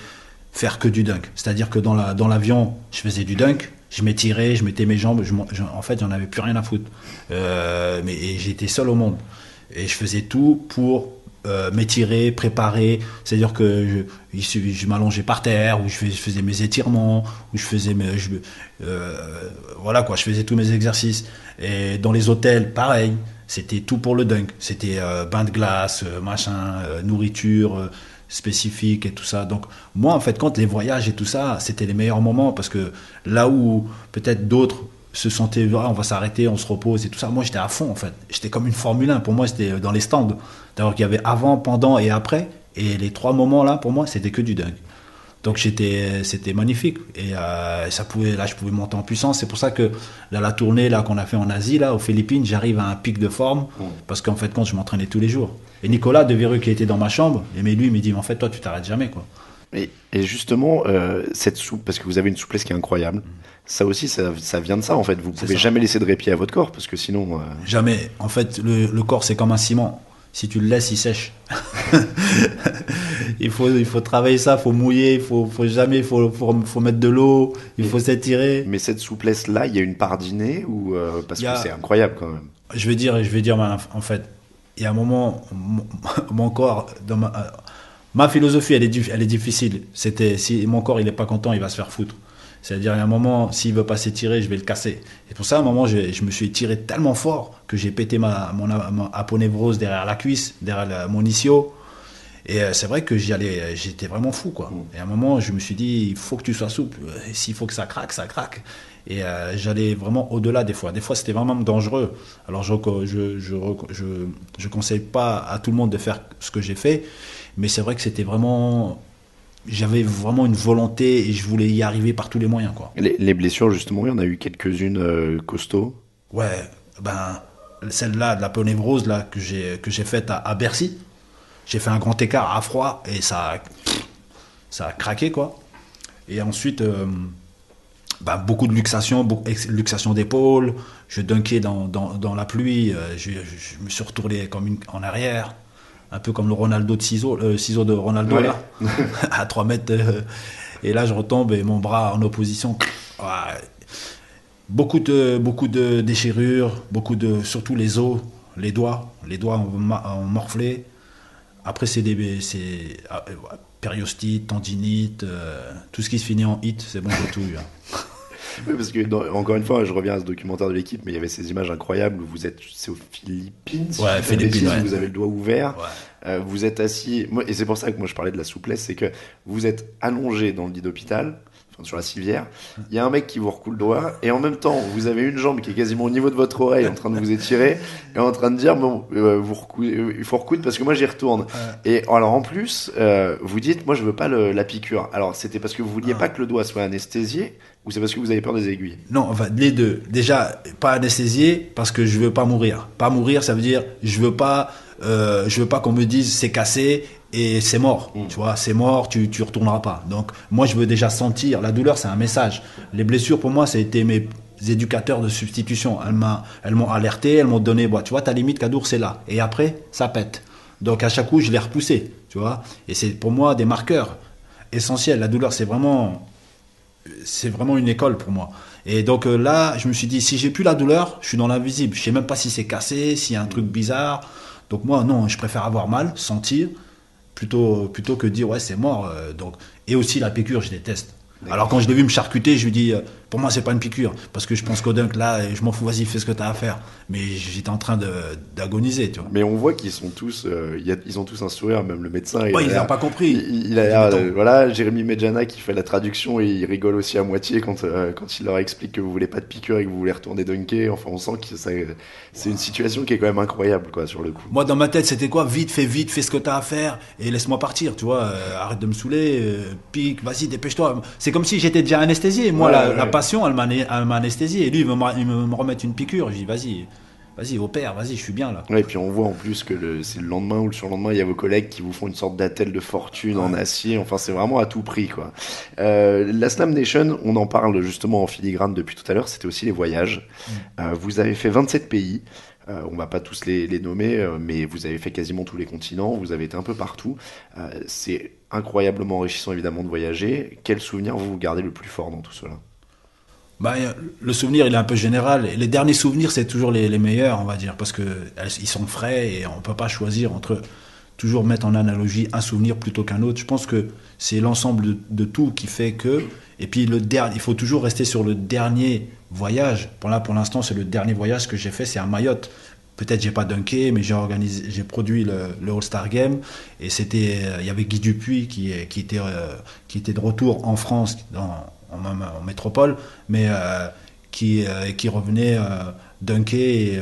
S2: faire que du dunk. C'est-à-dire que dans la, dans l'avion, je faisais du dunk, je m'étirais, je mettais mes jambes, en fait, j'en avais plus rien à foutre. Euh, mais j'étais seul au monde et je faisais tout pour euh, m'étirer, préparer. C'est-à-dire que je, je m'allongeais par terre, ou je faisais, mes étirements, ou je faisais mes, euh, voilà quoi, je faisais tous mes exercices. Et dans les hôtels, pareil, c'était tout pour le dunk. C'était euh, bain de glace, euh, machin, nourriture euh, spécifique et tout ça. Donc moi, en fait, quand les voyages et tout ça, c'était les meilleurs moments parce que là où peut-être d'autres se sentaient, Ah, on va s'arrêter, on se repose et tout ça. Moi, j'étais à fond en fait. J'étais comme une Formule 1. Pour moi, c'était dans les stands. D'ailleurs, qu'il y avait avant, pendant et après. Et les trois moments là, pour moi, c'était que du dunk. Donc j'étais, c'était magnifique et euh, ça pouvait, là je pouvais monter en puissance. C'est pour ça que là, la tournée là qu'on a fait en Asie là, aux Philippines, j'arrive à un pic de forme parce qu'en fait quand je m'entraînais tous les jours. Et Nicolas de Viru qui était dans ma chambre, et mais lui il me dit en fait toi tu t'arrêtes jamais quoi.
S1: Et, et justement, euh, cette soupe, parce que vous avez une souplesse qui est incroyable, ça aussi, ça, ça vient de ça en fait. Vous pouvez
S2: ça.
S1: jamais laisser de répit à votre corps parce que sinon. euh,
S2: Jamais. En fait le, le corps c'est comme un ciment. Si tu le laisses, il sèche. il faut, il faut travailler ça, faut mouiller, il faut, faut jamais, il faut, faut, faut mettre de l'eau, il faut s'étirer.
S1: Mais cette souplesse-là, il y a une part d'inné ou euh, parce
S2: Il a-
S1: que c'est incroyable quand même?
S2: je vais dire, je vais dire, en fait, il y a un moment, mon, mon corps, dans ma, ma philosophie, elle est, elle est difficile. C'était, si mon corps, il est pas content, il va se faire foutre. C'est-à-dire, il y a un moment, s'il veut pas s'étirer, je vais le casser. Et pour ça, à un moment, je, je me suis tiré tellement fort que j'ai pété ma, mon, aponevrose derrière la cuisse, derrière la- mon ischio. Et euh, c'est vrai que j'y allais, j'étais vraiment fou, quoi. Et à un moment, je me suis dit, il faut que tu sois souple. Et S'il faut que ça craque, ça craque. Et euh, j'allais vraiment au-delà des fois. Des fois, c'était vraiment dangereux. Alors, je je, je, je, je conseille pas à tout le monde de faire ce que j'ai fait, mais c'est vrai que c'était vraiment, j'avais vraiment une volonté et je voulais y arriver par tous les moyens, quoi.
S1: Les, les blessures, justement, il y en a eu quelques-unes euh, costauds.
S2: Ouais, ben celle-là de la ponévrose là que j'ai que j'ai faite à, à Bercy, j'ai fait un grand écart à froid et ça a- ça a craqué quoi. Et ensuite euh, ben, beaucoup de luxation, beaucoup, luxation d'épaule, je dunkais dans, dans, dans la pluie, euh, je, je- je me suis retourné comme une, en arrière, un peu comme le Ronaldo de ciseaux, le ciseau de Ronaldo
S1: Ouais.
S2: là, à 3 mètres. euh, et là je retombe et mon bras en opposition. Beaucoup de, beaucoup de déchirures, beaucoup de, surtout les os, les doigts, les doigts ont, morflé. Après, c'est des c'est ah, euh, périostite, tendinite, euh, tout ce qui se finit en hit, c'est bon, j'ai tout hein.
S1: Oui, parce que dans- encore une fois, je reviens à ce documentaire de l'équipe, mais il y avait ces images incroyables où vous êtes, c'est aux Philippines,
S2: Ouais, Philippines, ouais.
S1: vous avez le doigt ouvert,
S2: Ouais.
S1: euh, vous êtes assis, moi, et c'est pour ça que moi je parlais de la souplesse, c'est que vous êtes allongé dans le lit d'hôpital, enfin, sur la civière, il y a un mec qui vous recoule le doigt, et en même temps, vous avez une jambe qui est quasiment au niveau de votre oreille, en train de vous étirer, et en train de dire, bon, euh, vous euh, il faut recoudre parce que moi j'y retourne. Et alors en plus, euh, vous dites, moi je veux pas le- la piqûre. Alors c'était parce que vous vouliez
S2: Ah.
S1: pas que le doigt soit anesthésié, ou c'est parce que vous avez peur des aiguilles?
S2: Non, enfin, les deux. Déjà, pas anesthésié parce que je veux pas mourir. Pas mourir, ça veut dire je veux pas, euh, je veux pas qu'on me dise c'est cassé et c'est mort.
S1: Mm.
S2: Tu vois, c'est mort, tu tu retourneras pas. Donc moi, je veux déjà sentir la douleur, c'est un message. Les blessures pour moi, ça a été mes éducateurs de substitution. Elles m'ont alerté, elles m'ont donné, bah, tu vois, ta limite Kadour, c'est là. Et après, ça pète. Donc à chaque coup, je l'ai repoussé, tu vois. Et c'est pour moi des marqueurs essentiels. La douleur, c'est vraiment c'est vraiment une école pour moi. Et donc euh, là, je me suis dit, si j'ai plus la douleur, je suis dans l'invisible. Je sais même pas si c'est cassé, s'il y a un truc bizarre. Donc moi, non, je préfère avoir mal, sentir, plutôt, plutôt que dire, ouais, c'est mort. euh, donc. Et aussi la piqûre, je déteste. Alors quand je l'ai vu me charcuter, je lui dis, euh, pour moi, c'est pas une piqûre. Parce que je pense qu'au dunk, là, je m'en fous, vas-y, fais ce que tu as à faire. Mais j'étais en train d'agoniser, tu vois.
S1: Mais on voit qu'ils sont tous, euh, il y a- ils ont tous un sourire, même le médecin.
S2: Ouais,
S1: a
S2: il
S1: l'air-
S2: n'a pas compris.
S1: Il, il a euh, voilà, Jérémy Medjana qui fait la traduction et il rigole aussi à moitié quand, euh, quand il leur explique que vous voulez pas de piqûre et que vous voulez retourner dunker. Enfin, on sent que c'est une situation qui est quand même incroyable, quoi, sur le coup.
S2: Moi, dans ma tête, c'était quoi? Vite, fais vite, fais ce que t'as à faire et laisse-moi partir, tu vois. euh, arrête de me saouler, pique, vas-y, dépêche-toi. C'est comme si j'étais déjà anesthésié. Moi,
S1: Ouais,
S2: la,
S1: ouais.
S2: la passion, elle m'a elle m'a anesthésié. Et lui, il me, il veut me remettre une piqûre. Je dis, vas-y, vas-y, opère, vas-y, je suis bien là.
S1: Ouais, et puis on voit en plus que le, c'est le lendemain ou le surlendemain, il y a vos collègues qui vous font une sorte d'attelle de fortune en acier. Enfin, c'est vraiment à tout prix, quoi. Euh, la Slam Nation, on en parle justement en filigrane depuis tout à l'heure, c'était aussi les voyages. Euh, vous avez fait 27 pays. Euh, on va pas tous les, les nommer, euh, mais vous avez fait quasiment tous les continents, vous avez été un peu partout. Euh, c'est incroyablement enrichissant évidemment de voyager. Quel souvenir vous vous gardez le plus fort dans tout cela?
S2: Bah, le souvenir, il est un peu général. Les derniers souvenirs, c'est toujours les, les meilleurs, on va dire, parce que elles- ils sont frais et on peut pas choisir entre toujours mettre en analogie un souvenir plutôt qu'un autre. Je pense que c'est l'ensemble de, tout qui fait que. Et puis le dernier, il faut toujours rester sur le dernier voyage. Pour là, pour l'instant, c'est le dernier voyage que j'ai fait, c'est à Mayotte. Peut-être j'ai pas dunké, mais j'ai organisé, j'ai produit le, le All-Star Game et c'était, euh, il y avait Guy Dupuis qui, qui était, euh, qui était de retour en France, dans, en, métropole, mais euh, qui, euh, qui revenait euh, dunker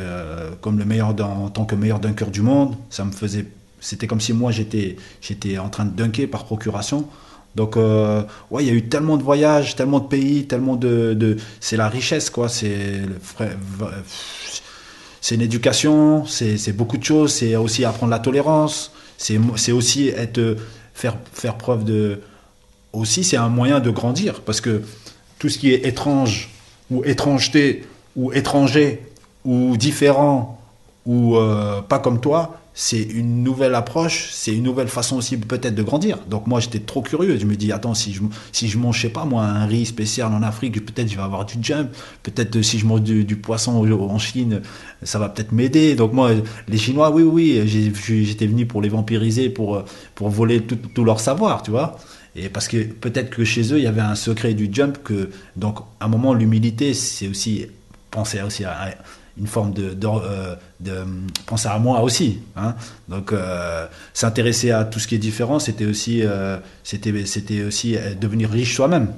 S2: comme le meilleur en tant que meilleur dunker du monde. Ça me faisait, c'était comme si moi j'étais, en train de dunker par procuration. Donc ouais, il y a eu tellement de voyages, tellement de pays, tellement de, de c'est la richesse quoi. C'est c'est une éducation, c'est beaucoup de choses, c'est aussi apprendre la tolérance, c'est aussi être faire faire preuve de aussi c'est un moyen de grandir parce que tout ce qui est étrange ou étrangeté ou étranger ou différent ou euh, pas comme toi, c'est une nouvelle approche, c'est une nouvelle façon aussi peut-être de grandir. Donc moi j'étais trop curieux, je me dis attends si je si je mange je sais pas moi un riz spécial en Afrique, peut-être je vais avoir du jump, peut-être si je mange du, poisson en Chine, ça va peut-être m'aider. Donc moi les Chinois oui oui, j'étais venu pour les vampiriser pour pour voler tout leur savoir, tu vois. Et parce que peut-être que chez eux il y avait un secret du jump que donc à un moment l'humilité c'est aussi penser aussi à une forme de, de, euh, de penser à moi aussi. Hein. Donc euh, s'intéresser à tout ce qui est différent, c'était aussi, euh, c'était, c'était aussi devenir riche soi-même.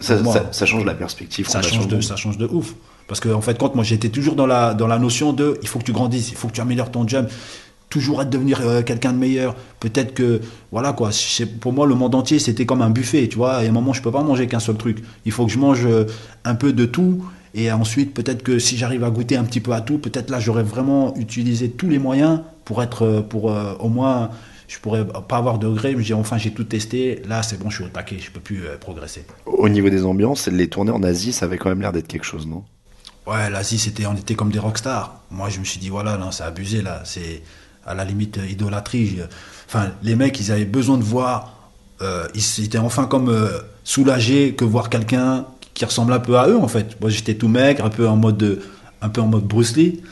S1: ça, change la perspective.
S2: ça change de, ça change de ouf. Parce que en fait, quand moi j'étais toujours dans la dans la notion de, il faut que tu grandisses, il faut que tu améliores ton jump, toujours être devenir euh, quelqu'un de meilleur. Peut-être que voilà quoi. Pour moi, le monde entier c'était comme un buffet, tu vois. Et à un moment, je peux pas manger qu'un seul truc. Il faut que je mange euh, un peu de tout. Et ensuite, peut-être que si j'arrive à goûter un petit peu à tout, peut-être là, j'aurais vraiment utilisé tous les moyens pour être, euh, pour euh, au moins, je pourrais pas avoir de regret. Je me dis, enfin, j'ai tout testé. Là, c'est bon, je suis au taquet, je peux plus progresser.
S1: Au niveau des ambiances, les tournées en Asie, ça avait quand même l'air d'être quelque chose, non?
S2: Ouais, l'Asie, c'était, on était comme des rockstars. Moi, je me suis dit, voilà, non, c'est abusé, là. C'est à la limite euh, idolâtrie. Enfin, les mecs, ils avaient besoin de voir. euh, ils étaient enfin comme euh, soulagés que voir quelqu'un qui ressemble un peu à eux, en fait. Moi, j'étais tout maigre, un peu en mode, de- un peu en mode Bruce Lee.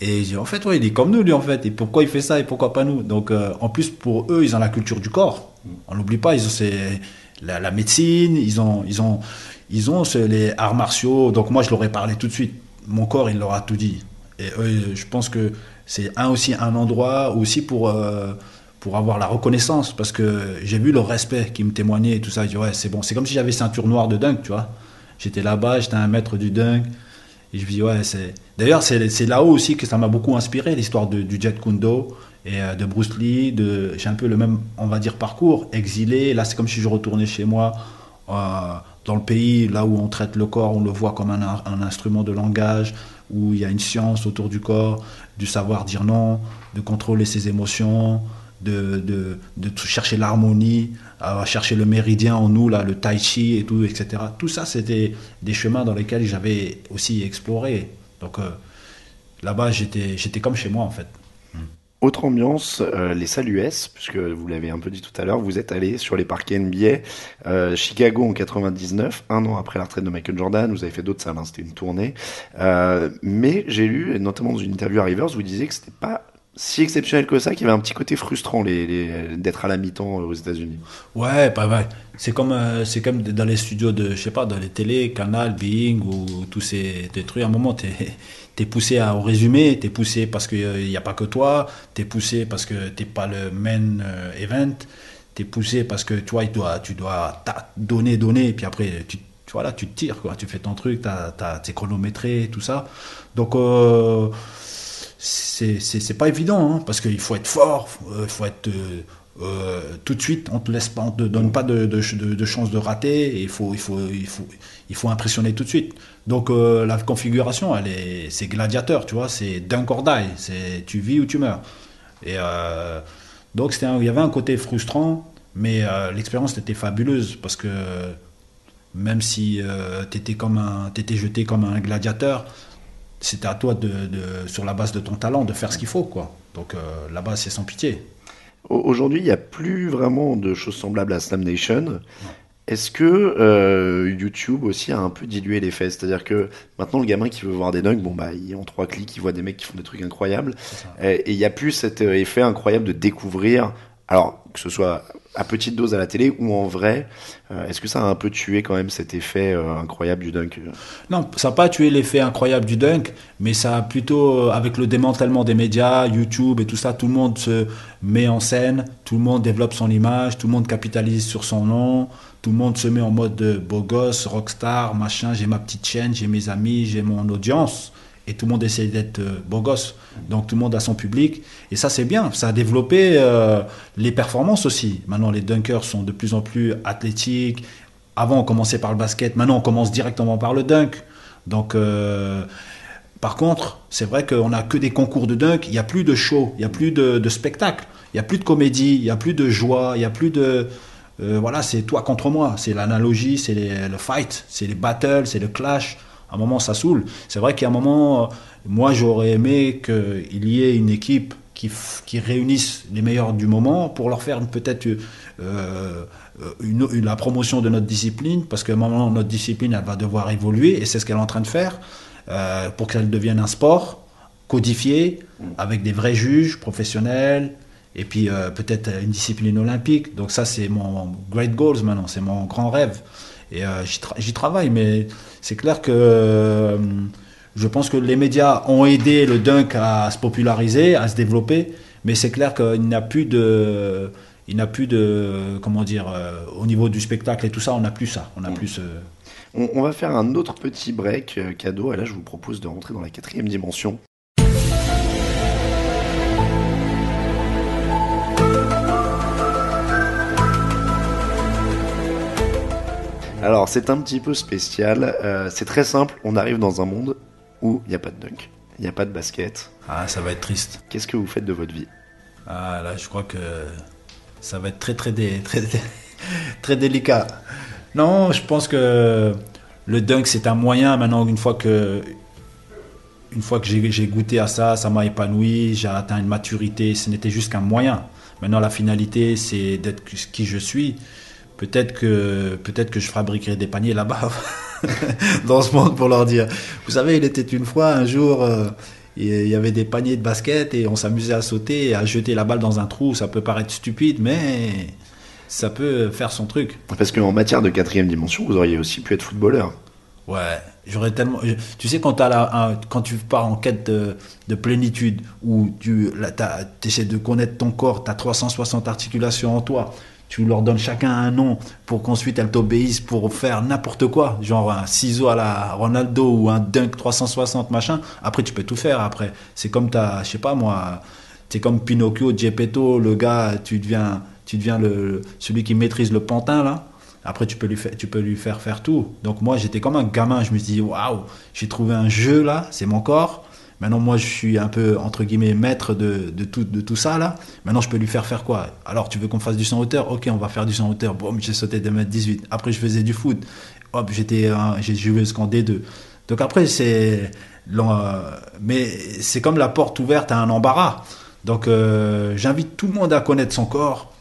S2: Et j'ai en fait, ouais, il est comme nous, lui, en fait. Et pourquoi il fait ça et pourquoi pas nous? Donc, en plus, pour eux, ils ont la culture du corps. On n'oublie pas, ils ont c'est la, médecine, ils ont, ils ont, ils ont les arts martiaux. Donc, moi, je leur ai parlé tout de suite. Mon corps, il leur a tout dit. Et je pense que c'est un aussi un endroit aussi pour. Euh, pour avoir la reconnaissance parce que j'ai vu le respect qui me témoignait et tout ça. Je dis, ouais, c'est bon. C'est comme si j'avais ceinture noire de dunk, tu vois. J'étais là-bas, j'étais un maître du dunk. Et je dis, ouais, c'est. D'ailleurs, c'est là-haut aussi que ça m'a beaucoup inspiré, l'histoire du Jet Kundo et euh, de Bruce Lee. De... J'ai un peu le même, on va dire, parcours, exilé. Là, c'est comme si je retournais chez moi, euh, dans le pays, là où on traite le corps, on le voit comme un, un, instrument de langage, où il y a une science autour du corps, du savoir dire non, de contrôler ses émotions, de, de, de chercher l'harmonie, à chercher le méridien en nous, là, le tai chi et tout, etc. Tout ça, c'était des chemins dans lesquels j'avais aussi exploré. Donc euh, là-bas, j'étais, j'étais comme chez moi, en fait.
S1: Autre ambiance, euh, les salles US, puisque vous l'avez un peu dit tout à l'heure, vous êtes allé sur les parquets NBA, euh, Chicago en 99, un an après la retraite de Michael Jordan, vous avez fait d'autres salles, hein, c'était une tournée. mais j'ai lu, notamment dans une interview à Rivers, vous disiez que c'était pas si exceptionnel que ça qu'il y avait un petit côté frustrant les, d'être à la mi-temps euh, aux États-Unis.
S2: Ouais, pas vrai. C'est comme euh, c'est comme dans les studios de je sais pas dans les télés, Canal, Bing ou tous ces trucs. À un moment, t'es es poussé à, au résumé, t'es poussé parce qu'il n'y a pas que toi, t'es poussé parce que t'es pas le main euh, event, t'es poussé parce que toi, tu dois tu dois donner donner et puis après tu voilà tu tires quoi, tu fais ton truc, t'as t'es chronométré tout ça. Donc c'est pas évident, hein, parce qu'il faut être fort, il faut être euh, euh, tout de suite, on te laisse pas, on te donne pas de, de, de, chance de rater, il faut, il, faut, il, faut, il faut impressionner tout de suite. Donc euh, la configuration, elle est, c'est gladiateur, tu vois, c'est d'un cordaille, c'est tu vis ou tu meurs. Et donc il y avait un côté frustrant, mais l'expérience était fabuleuse parce que même si tu étais jeté comme un gladiateur, c'était à toi, de, sur la base de ton talent, de faire ce qu'il faut. Quoi. Donc euh, là-bas, c'est sans pitié.
S1: Aujourd'hui, il n'y a plus vraiment de choses semblables à Slam Nation. Est-ce que euh, YouTube aussi a un peu dilué les faits C'est-à-dire que maintenant, le gamin qui veut voir des dunks, bon, bah, il, en trois clics, il voit des mecs qui font des trucs incroyables. Et il n'y a plus cet euh, effet incroyable de découvrir, alors que ce soit à petite dose à la télé ou en vrai euh, Est-ce que ça a un peu tué quand même cet effet euh, incroyable du dunk?
S2: Non, ça n'a pas tué l'effet incroyable du dunk, mais ça a plutôt, euh, avec le démantèlement des médias, YouTube et tout ça, tout le monde se met en scène, tout le monde développe son image, tout le monde capitalise sur son nom, tout le monde se met en mode de beau gosse, rockstar, machin, j'ai ma petite chaîne, j'ai mes amis, j'ai mon audience et tout le monde essaie d'être euh, beau gosse. Donc tout le monde a son public. Et ça, c'est bien. Ça a développé euh, les performances aussi. Maintenant, les dunkers sont de plus en plus athlétiques. Avant, on commençait par le basket. Maintenant, on commence directement par le dunk. Donc, euh, par contre, c'est vrai qu'on n'a que des concours de dunk. Il n'y a plus de show. Il n'y a plus de, spectacle. Il n'y a plus de comédie. Il n'y a plus de joie. Il n'y a plus de. voilà, c'est toi contre moi. C'est l'analogie, c'est le fight, c'est les battles, c'est le clash à un moment, ça saoule. C'est vrai qu'à un moment, euh, moi, j'aurais aimé qu'il y ait une équipe qui, qui, réunisse les meilleurs du moment pour leur faire peut-être euh, une, la promotion de notre discipline, parce qu'à un moment, notre discipline, elle va devoir évoluer, et c'est ce qu'elle est en train de faire, euh, pour qu'elle devienne un sport codifié, avec des vrais juges professionnels, et puis peut-être une discipline olympique. Donc ça, c'est mon great goals maintenant, c'est mon grand rêve. Et j'y travaille, mais c'est clair que euh, je pense que les médias ont aidé le dunk à se populariser, à se développer, mais c'est clair qu'il n'y a plus de, il n'a plus de, comment dire, euh, au niveau du spectacle et tout ça, on n'a plus ça, on a mm. plus.
S1: On, on, va faire un autre petit break euh, cadeau, et là je vous propose de rentrer dans la quatrième dimension. Alors, c'est un petit peu spécial. Euh, c'est très simple. On arrive dans un monde où il n'y a pas de dunk, il n'y a pas de basket.
S2: Ah, ça va être triste.
S1: Qu'est-ce que vous faites de votre vie?
S2: Ah, là, je crois que ça va être très, très, très, très délicat. Non, je pense que le dunk, c'est un moyen. Maintenant, une fois que, une fois que j'ai goûté à ça, ça m'a épanoui, j'ai atteint une maturité. Ce n'était juste qu'un moyen. Maintenant, la finalité, c'est d'être qui je suis. Peut-être que, peut-être que je fabriquerai des paniers là-bas, dans ce monde, pour leur dire. Vous savez, il était une fois, un jour, euh, il y avait des paniers de basket et on s'amusait à sauter et à jeter la balle dans un trou. Ça peut paraître stupide, mais ça peut faire son truc.
S1: Parce qu'en matière de quatrième dimension, vous auriez aussi pu être footballeur.
S2: Ouais, j'aurais tellement. Tu sais, quand, as la, quand tu pars en quête de, plénitude, où tu essaies de connaître ton corps, tu as 360 articulations en toi, tu leur donnes chacun un nom pour qu'ensuite elles t'obéissent pour faire n'importe quoi, genre un ciseau à la Ronaldo ou un dunk 360 machin. Après, tu peux tout faire. Après, c'est comme ta, je sais pas moi, c'est comme Pinocchio, Geppetto, le gars, tu deviens, tu deviens celui qui maîtrise le pantin là. Après, tu peux lui faire, tu peux lui faire faire tout. Donc moi, j'étais comme un gamin. Je me dit, waouh, j'ai trouvé un jeu là, c'est mon corps. Maintenant, moi, je suis un peu, entre guillemets, maître de, tout, ça, là. Maintenant, je peux lui faire faire quoi? Alors, tu veux qu'on fasse du son hauteur? Ok, on va faire du son hauteur. Bon, j'ai sauté de mètres 18. Après, je faisais du foot. Hop, j'étais, j'ai joué ce D2. Donc après, c'est... mais c'est comme la porte ouverte à un embarras. Donc, euh, j'invite tout le monde à connaître son corps,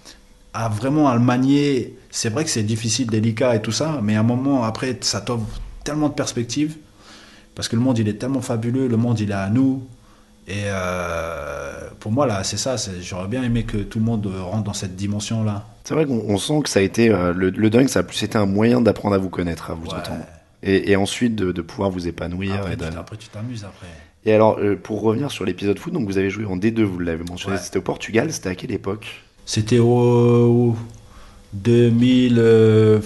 S2: à vraiment à le manier. C'est vrai que c'est difficile, délicat et tout ça, mais à un moment, après, ça t'offre tellement de perspectives parce que le monde, il est tellement fabuleux, le monde, il est à nous. Et euh, pour moi, là, c'est ça. J'aurais bien aimé que tout le monde rentre dans cette dimension-là.
S1: C'est vrai qu'on sent que ça a été. Euh, le, le, dunk, ça a plus été un moyen d'apprendre à vous connaître, à vous entendre. Et, ensuite de, pouvoir vous épanouir.
S2: Après, tu t'amuses après.
S1: Et alors, euh, pour revenir sur l'épisode foot, donc vous avez joué en D2, vous l'avez mentionné, c'était au Portugal, c'était à quelle époque?
S2: C'était au, 2000, euh,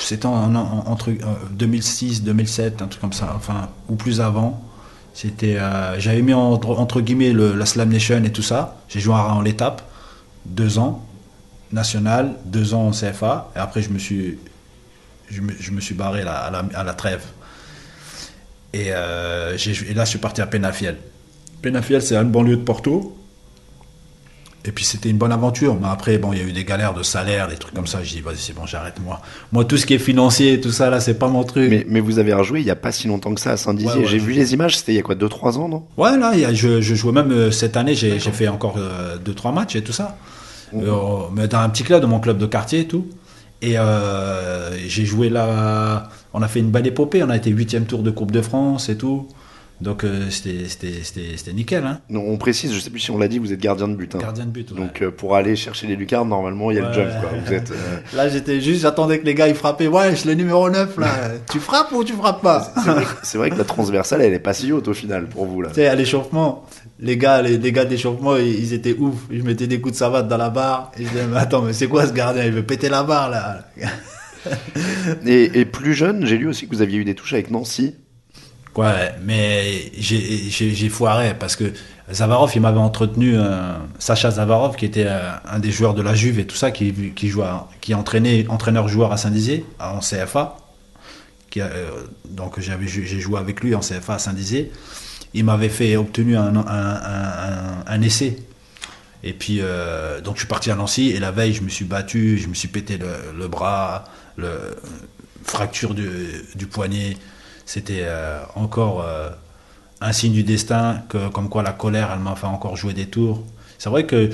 S2: c'était entre 2006, euh, 2007, un truc comme ça, enfin, ou plus avant. C'était, euh, j'avais mis entre, guillemets le, la Slam Nation et tout ça. J'ai joué en l'étape, deux ans, national, deux ans en CFA, et après je me suis, je me, suis barré à, la, trêve. Et, et, là, je suis parti à Penafiel. Penafiel, c'est une banlieue de Porto. Et puis c'était une bonne aventure. Mais après, bon, il y a eu des galères de salaire, des trucs comme ça. Je dis, vas-y, c'est bon, j'arrête moi. Moi, tout ce qui est financier, tout ça, là, c'est pas mon truc.
S1: Mais, mais vous avez rejoué il y a pas si longtemps que ça à Saint-Dizier. j'ai vu les images, c'était il y a quoi, 2-3 ans, non?
S2: Ouais, là, y a, je, je, jouais même euh, cette année, j'ai fait encore 2-3 euh, matchs et tout ça. Mmh. Euh, mais dans un petit club, dans mon club de quartier et tout. Et j'ai joué là. On a fait une belle épopée. On a été 8 tour de Coupe de France et tout. Donc euh, c'était nickel. Hein.
S1: Non, on précise, je sais plus si on l'a dit, vous êtes gardien de but. Hein.
S2: Gardien de but.
S1: Donc euh, pour aller chercher les lucarnes, normalement il y a le jump. Quoi. Vous êtes, euh,
S2: Là j'étais juste, j'attendais que les gars ils frappaient. Ouais, je le numéro 9 là. tu frappes ou tu frappes pas?
S1: C'est vrai, que la transversale elle est pas si haute au final pour vous là.
S2: Tu sais, à l'échauffement, les gars, les, les gars d'échauffement ils, étaient ouf. Je mettais des coups de savate dans la barre. Et je disais, mais attends, mais c'est quoi ce gardien? Il veut péter la barre là.
S1: et, et plus jeune, j'ai lu aussi que vous aviez eu des touches avec Nancy.
S2: Ouais, mais j'ai foiré parce que Zavarov, il m'avait entretenu, euh, Sacha Zavarov, qui était euh, un des joueurs de la Juve et tout ça, qui, qui, jouait, qui entraînait entraîneur-joueur à Saint-Dizier, en CFA. Euh, donc j'ai joué avec lui en CFA à Saint-Dizier. Il m'avait fait obtenu un, essai. Et puis, donc je suis parti à Nancy et la veille, je me suis battu, je me suis pété le, bras, le, fracture du poignet c'était euh, encore euh, un signe du destin, que, comme quoi la colère, elle m'a fait encore jouer des tours. C'est vrai que,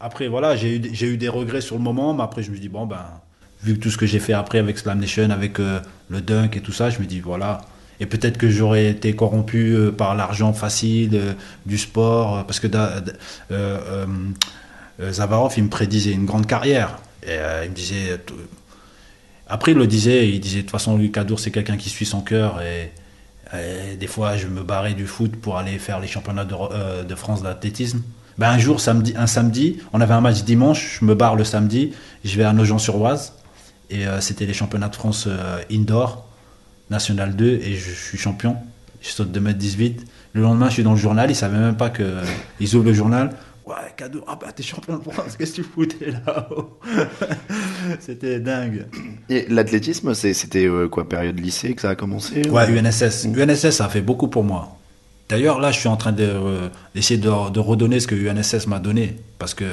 S2: après, voilà, j'ai eu, des regrets sur le moment, mais après, je me dis, bon, ben, vu tout ce que j'ai fait après avec Slam Nation, avec euh, le dunk et tout ça, je me dis, voilà. Et peut-être que j'aurais été corrompu par l'argent facile du sport, parce que Zavarov, il me prédisait une grande carrière. Et il me disait, après, il le disait, il disait de toute façon, Lucas Dour, c'est quelqu'un qui suit son cœur. Et, des fois, je me barrais du foot pour aller faire les championnats de, euh, de France d'athlétisme. Ben, un jour, samedi, un samedi, on avait un match dimanche, je me barre le samedi, je vais à Nogent-sur-Oise. Et euh, c'était les championnats de France euh, indoor, National 2, et je, suis champion. Je saute de mètre 18. Le lendemain, je suis dans le journal, ils ne savaient même pas qu'ils ouvrent le journal. Ouais, cadeau. Ah bah t'es champion de France, qu'est-ce que tu foutais là-haut C'était dingue.
S1: Et l'athlétisme, c'était euh, quoi, période lycée que ça a commencé
S2: Ouais, UNSS. UNSS, ça a fait beaucoup pour moi. D'ailleurs, là, je suis en train d'essayer de, de, redonner ce que UNSS m'a donné. Parce que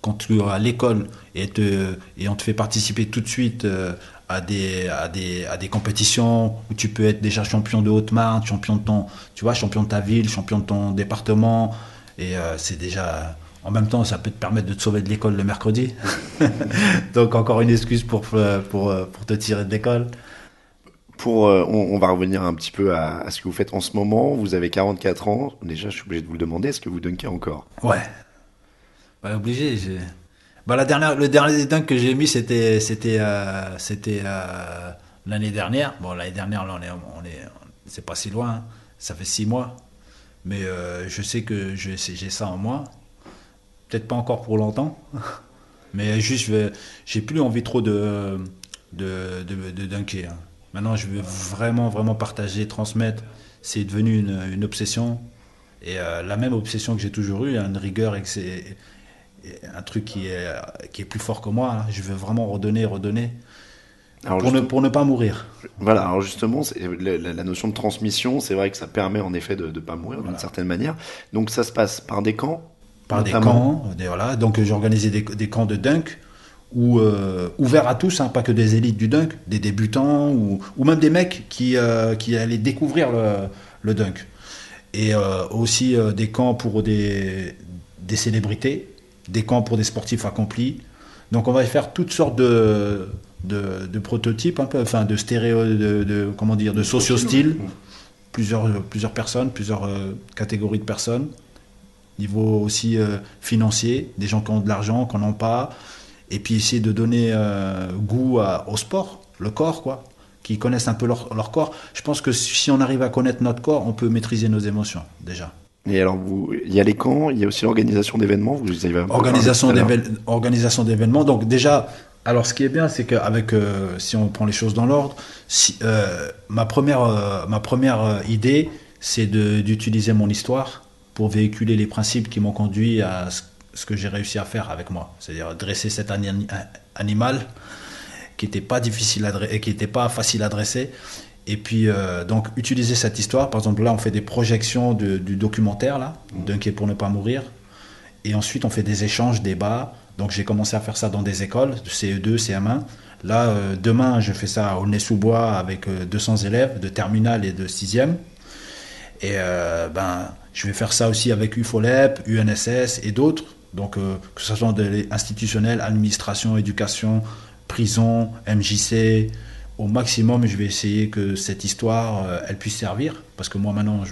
S2: quand tu es à l'école et, et on te fait participer tout de suite euh, à des, à des, à des compétitions où tu peux être déjà champion de Haute-Marne, champion de ton, tu vois, champion de ta ville, champion de ton département, et euh, c'est déjà. En même temps, ça peut te permettre de te sauver de l'école le mercredi. Donc, encore une excuse pour, euh, pour, euh, pour te tirer de l'école.
S1: Pour, euh, on, on va revenir un petit peu à, à ce que vous faites en ce moment. Vous avez 44 ans. Déjà, je suis obligé de vous le demander. Est-ce que vous dunkez encore?
S2: Ouais. Bah, obligé. Bah, la dernière, le dernier dunk que j'ai mis, c'était, c'était, euh, c'était euh, l'année dernière. Bon, l'année dernière, là, on est, on est, c'est pas si loin. hein. Ça fait six mois. Mais euh, je sais que j'ai ça en moi. Peut-être pas encore pour longtemps. Mais juste, j'ai plus envie trop de, de, de, dunker. hein. Maintenant, je veux vraiment, vraiment partager, transmettre. C'est devenu une, obsession. Et euh, la même obsession que j'ai toujours eue, une rigueur et c'est un truc qui est, qui est plus fort que moi. hein. Je veux vraiment redonner, redonner.
S1: Alors,
S2: Pour ne,
S1: juste-
S2: pour ne pas mourir.
S1: Voilà, alors justement, la, la- notion de transmission, c'est vrai que ça permet en effet de ne pas mourir d'une certaine manière. Donc ça se passe par des camps
S2: Par des camps. Des, voilà. Donc j'ai organisé des, des camps de dunk où, euh, ouverts à tous, hein, pas que des élites du dunk, des débutants ou, ou même des mecs qui, euh, qui allaient découvrir le, le dunk. Et euh, aussi euh, des camps pour des, des célébrités, des camps pour des sportifs accomplis. Donc on va faire toutes sortes de, de, de prototypes, un peu, enfin de stéréo, de, de- comment dire, de socio-style. Plusieurs, plusieurs personnes, plusieurs euh, catégories de personnes niveau aussi euh, financier, des gens qui ont de l'argent, qui n'en ont pas, et puis essayer de donner euh, goût à- au sport, le corps, quoi, qui connaissent un peu leur, leur corps. Je pense que si on arrive à connaître notre corps, on peut maîtriser nos émotions, déjà.
S1: Et alors, vous, il y a les camps, il y a aussi l'organisation d'événements. Vous avez
S2: Organisation d'événements. Donc déjà, alors ce qui est bien, c'est qu'avec, euh, si on prend les choses dans l'ordre, si, euh, ma première, euh, ma première euh, idée, c'est d'utiliser mon histoire pour véhiculer les principes qui m'ont conduit à ce, ce que j'ai réussi à faire avec moi. C'est-à-dire dresser cet ani- animal qui n'était pas difficile à dre- et qui n'était pas facile à dresser. Et puis, euh, donc, utiliser cette histoire. Par exemple, là, on fait des projections de- du documentaire, là, Dunker pour ne pas mourir. Et ensuite, on fait des échanges, débats. Donc, j'ai commencé à faire ça dans des écoles, de CE2, CM1. Là, euh, demain, je fais ça au Nez-sous-Bois avec euh, 200 élèves de terminale et de 6e. Et euh, ben, je vais faire ça aussi avec UFOLEP, UNSS et d'autres. Donc, euh, que ce soit de institutionnel, administration, éducation, prison, MJC, au maximum, je vais essayer que cette histoire, euh, elle puisse servir. Parce que moi, maintenant,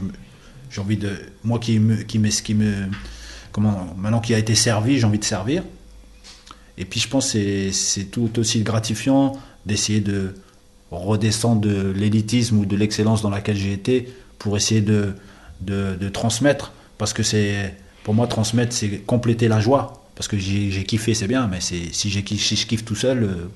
S2: j'ai envie de. Moi qui me. Qui me, qui me comment, maintenant qui a été servi, j'ai envie de servir. Et puis, je pense que c'est- tout aussi gratifiant d'essayer de redescendre de l'élitisme ou de l'excellence dans laquelle j'ai été pour essayer de, de, de transmettre. Parce que c'est. Pour moi, transmettre, c'est compléter la joie. Parce que j'ai kiffé, c'est bien, mais si, si je kiffe tout seul, euh,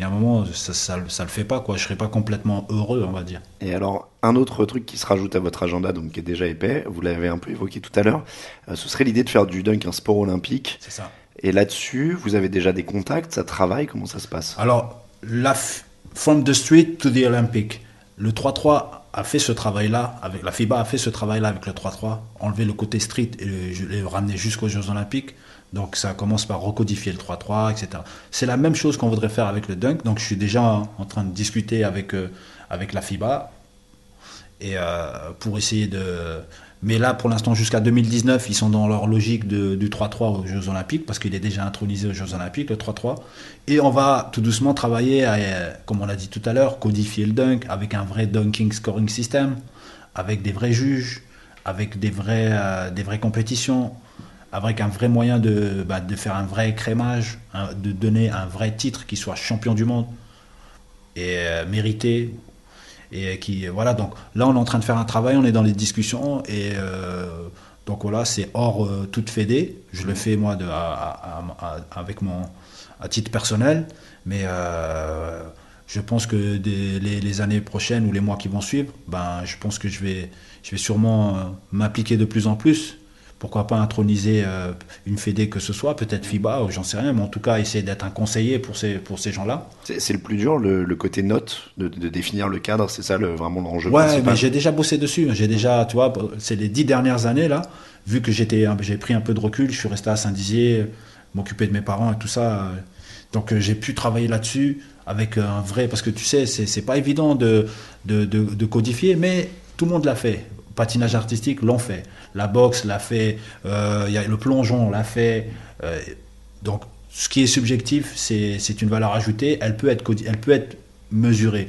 S2: il y a un moment, ça, ça, ça le fait pas, quoi. Je serai pas complètement heureux, on va dire.
S1: Et alors, un autre truc qui se rajoute à votre agenda, donc qui est déjà épais, vous l'avez un peu évoqué tout à l'heure, euh, ce serait l'idée de faire du dunk un sport olympique.
S2: C'est ça.
S1: Et là-dessus, vous avez déjà des contacts, ça travaille, comment ça se passe?
S2: Alors, la f- From the Street to the Olympic, le 3-3 a fait ce travail-là, avec la FIBA a fait ce travail-là avec le 3-3, enlever le côté street et le, ramener jusqu'aux Jeux Olympiques. Donc ça commence par recodifier le 3-3, etc. C'est la même chose qu'on voudrait faire avec le dunk. Donc je suis déjà en train de discuter avec, euh, avec la FIBA et euh, pour essayer de. Mais là, pour l'instant, jusqu'à 2019, ils sont dans leur logique du 3-3 aux Jeux Olympiques, parce qu'il est déjà intronisé aux Jeux Olympiques, le 3-3. Et on va tout doucement travailler à, euh, comme on l'a dit tout à l'heure, codifier le dunk avec un vrai dunking scoring system, avec des vrais juges, avec des, vrais, euh, vraies compétitions, avec un vrai moyen de, bah, faire un vrai crémage, de donner un vrai titre qui soit champion du monde et euh, mérité et qui voilà donc là on est en train de faire un travail on est dans les discussions et euh, donc voilà c'est hors euh, toute fédé. Je le fais moi de, à- à- à- avec mon à titre personnel. Mais euh, je pense que des- les, les années prochaines ou les mois qui vont suivre ben je pense que je vais je vais sûrement m'impliquer de plus en plus pourquoi pas introniser euh, une fédé que ce soit peut-être FIBA ou j'en sais rien mais en tout cas essayer d'être un conseiller pour ces pour ces gens là
S1: C'est le plus dur, le, le côté note, de, de définir le cadre, c'est ça le, vraiment l'enjeu
S2: Ouais,
S1: principal.
S2: mais j'ai déjà bossé dessus. J'ai déjà, tu vois, c'est les dix dernières années là. Vu que j'étais, j'ai pris un peu de recul, je suis resté à Saint-Dizier, m'occuper de mes parents et tout ça. euh, Donc euh, j'ai pu travailler là-dessus avec euh, un vrai, parce que tu sais, c'est c'est pas évident de, de, de, de codifier, mais tout le monde l'a fait. Patinage artistique l'ont fait, la boxe l'a fait, euh, y a le plongeon l'a fait. euh, donc ce qui est subjectif, c'est une valeur ajoutée. Elle peut être, elle peut être mesurée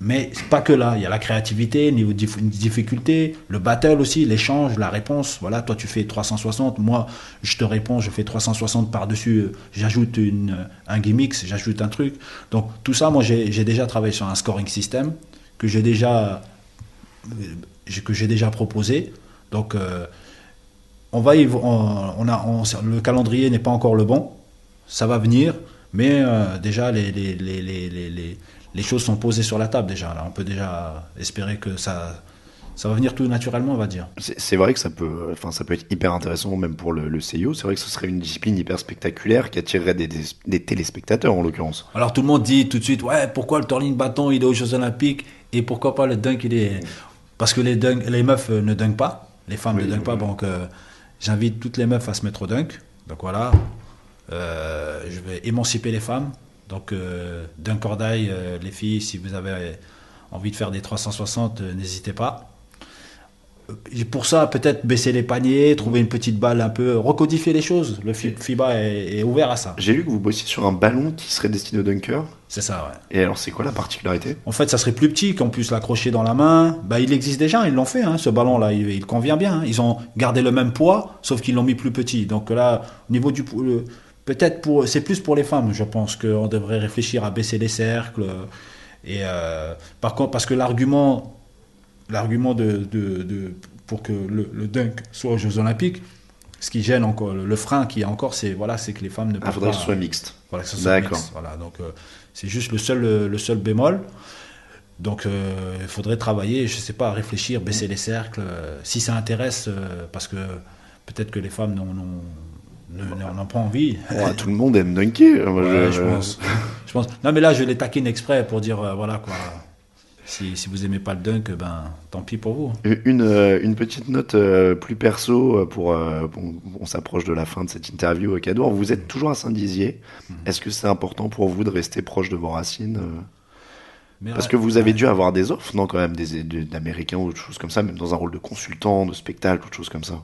S2: Mais pas que là, il y a la créativité, niveau de dif- difficulté, le battle aussi, l'échange, la réponse. Voilà, toi tu fais 360, moi je te réponds, je fais 360 par-dessus, j'ajoute une, un gimmick, j'ajoute un truc. Donc tout ça, moi j'ai déjà travaillé sur un scoring system que j'ai déjà, euh, que j'ai déjà proposé. Donc euh, on va y, on, on a, on- le calendrier n'est pas encore le bon, ça va venir, mais euh, déjà les, les, les, les, les, les- les choses sont posées sur la table déjà. Là, on peut déjà espérer que ça, ça va venir tout naturellement, on va dire.
S1: C'est vrai que ça peut, enfin, ça peut être hyper intéressant même pour le, le CIO. C'est vrai que ce serait une discipline hyper spectaculaire qui attirerait des, des, des téléspectateurs en l'occurrence.
S2: Alors tout le monde dit tout de suite, ouais, pourquoi le twirling bâton il est aux Jeux Olympiques et pourquoi pas le dunk il est. Parce que les, dunk, les meufs euh, ne dunkent pas, les femmes
S1: Oui,
S2: ne dunkent pas, donc euh, j'invite toutes les meufs à se mettre au dunk. Donc voilà, Euh, je vais émanciper les femmes. Donc euh, dunk cordaille, euh, les filles, si vous avez envie de faire des 360, euh, n'hésitez pas. Pour ça, peut-être baisser les paniers, trouver une petite balle un peu, recodifier les choses. Le Fi- FIBA est, est ouvert à ça.
S1: J'ai lu que vous bossiez sur un ballon qui serait destiné au dunker.
S2: C'est ça, ouais.
S1: Et alors, c'est quoi la particularité?
S2: En fait, ça serait plus petit, qu'on puisse l'accrocher dans la main. Bah, il existe déjà, ils l'ont fait, hein, ce ballon-là, il, il convient bien. hein. Ils ont gardé le même poids, sauf qu'ils l'ont mis plus petit. Donc là, au niveau du peut-être pour, c'est plus pour les femmes. Je pense qu'on devrait réfléchir à baisser les cercles. Et euh, par contre, parce que l'argument, l'argument de, de- de- pour que le, le dunk soit aux Jeux Olympiques, ce qui gêne encore, le, le frein qui est encore, c'est voilà, c'est que les femmes ne
S1: Ah,
S2: peuvent
S1: faudrait
S2: pas.
S1: que ce soit mixte.
S2: Voilà, que ça soit mixte. Voilà, donc euh, c'est juste le seul, le seul bémol. Donc euh, il faudrait travailler, je sais pas, réfléchir, baisser les cercles, euh, si ça intéresse, euh, parce que peut-être que les femmes n'ont ne- n'en ont pas envie.
S1: Ouais, tout le monde aime dunker. Moi,
S2: Ouais,
S1: je,
S2: je, pense. je pense. Non mais là je les taquine exprès pour dire euh, voilà quoi. Si, si vous aimez pas le dunk, ben tant pis pour vous.
S1: Une, euh, une petite note euh, plus perso euh, pour. euh, on s'approche de la fin de cette interview au Cadour. Vous êtes toujours à Saint-Dizier.
S2: Mhm.
S1: Est-ce que c'est important pour vous de rester proche de vos racines euh
S2: Mais,
S1: Parce que vous avez dû avoir des offres, non, quand même, des des- d'Américains ou autre chose comme ça, même dans un rôle de consultant, de spectacle, autre chose comme ça.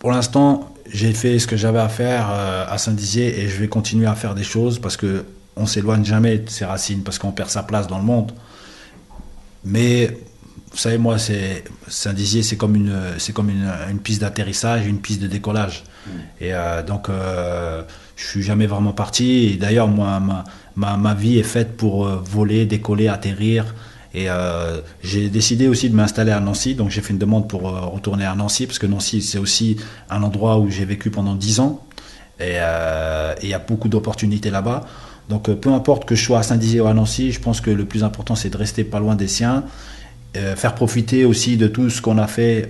S2: Pour l'instant, j'ai fait ce que j'avais à faire euh, à Saint-Dizier et je vais continuer à faire des choses parce que on s'éloigne jamais de ses racines parce qu'on perd sa place dans le monde. Mais vous savez, moi, c'est Saint-Dizier, c'est comme une, c'est comme une, une piste d'atterrissage, une piste de décollage. Et euh, donc, euh, je suis jamais vraiment parti. Et d'ailleurs, moi, ma, ma, ma vie est faite pour euh, voler, décoller, atterrir. Et euh, j'ai décidé aussi de m'installer à Nancy. Donc, j'ai fait une demande pour retourner à Nancy parce que Nancy, c'est aussi un endroit où j'ai vécu pendant 10 ans. Et et il y a beaucoup d'opportunités là-bas. Donc, euh, peu importe que je sois à Saint-Dizier ou à Nancy, je pense que le plus important, c'est de rester pas loin des siens. Euh, faire profiter aussi de tout ce qu'on a fait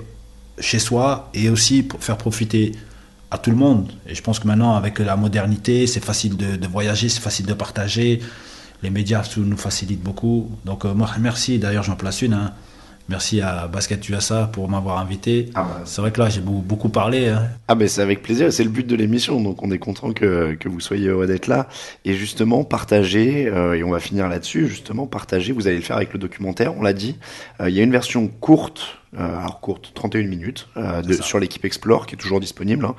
S2: chez soi et aussi faire profiter à tout le monde. Et je pense que maintenant, avec la modernité, c'est facile de, voyager, c'est facile de partager. Les médias nous facilitent beaucoup. Donc, euh, moi, merci. D'ailleurs, j'en place une. hein. Merci à Basket USA pour m'avoir invité.
S1: Ah bah,
S2: C'est vrai que là, j'ai beaucoup, parlé. hein.
S1: Ah ben c'est avec plaisir, c'est le but de l'émission, donc on est content que, que vous soyez heureux d'être là. Et justement, partager, euh, et on va finir là-dessus, justement, partager, vous allez le faire avec le documentaire, on l'a dit. Euh, Il y a une version courte, euh, alors courte, 31 minutes, euh, de- sur l'équipe Explore, qui est toujours disponible. hein.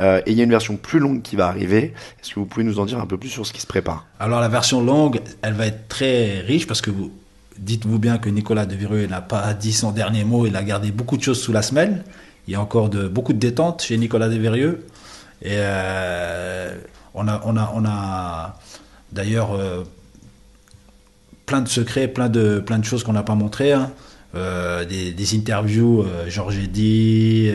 S1: Euh, et il y a une version plus longue qui va arriver. Est-ce que vous pouvez nous en dire un peu plus sur ce qui se prépare?
S2: Alors la version longue, elle va être très riche parce que vous dites-vous bien que Nicolas de Vireux n'a pas dit son dernier mot, il a gardé beaucoup de choses sous la semelle. Il y a encore de, beaucoup de détente chez Nicolas de Vireux. Et euh, on a, on a, on a d'ailleurs euh, plein de secrets, plein de, plein de choses qu'on n'a pas montrées. hein. Euh, des, des interviews, Georges Eddy,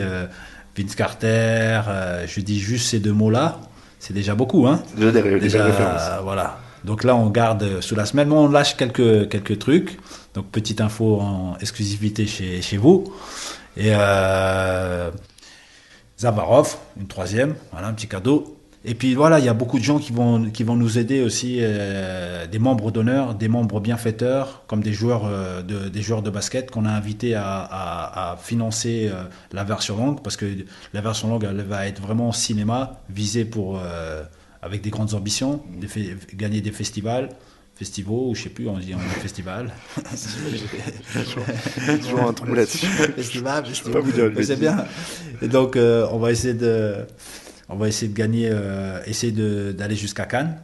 S2: Vince Carter, je dis juste ces deux mots-là, c'est déjà beaucoup. Hein.
S1: Déjà
S2: Déjà, voilà. Donc là, on garde sous la semaine, on lâche quelques, trucs. Donc, petite info en exclusivité chez, vous. Et euh, Zavarov, une troisième, voilà, un petit cadeau. Et puis voilà, il y a beaucoup de gens qui vont, nous aider aussi, euh, des membres d'honneur, des membres bienfaiteurs, comme des joueurs, euh, de, basket qu'on a invités à, financer euh, la version longue, parce que la version longue, elle va être vraiment cinéma, visée pour, avec des grandes ambitions, des gagner des festivals, festivals, ou je sais plus, on dit, on dit festival.
S1: Toujours un trou là-dessus.
S2: festival, Mais C'est bien. Et donc, euh, on va essayer de, on va essayer de gagner, euh, essayer d'aller jusqu'à Cannes.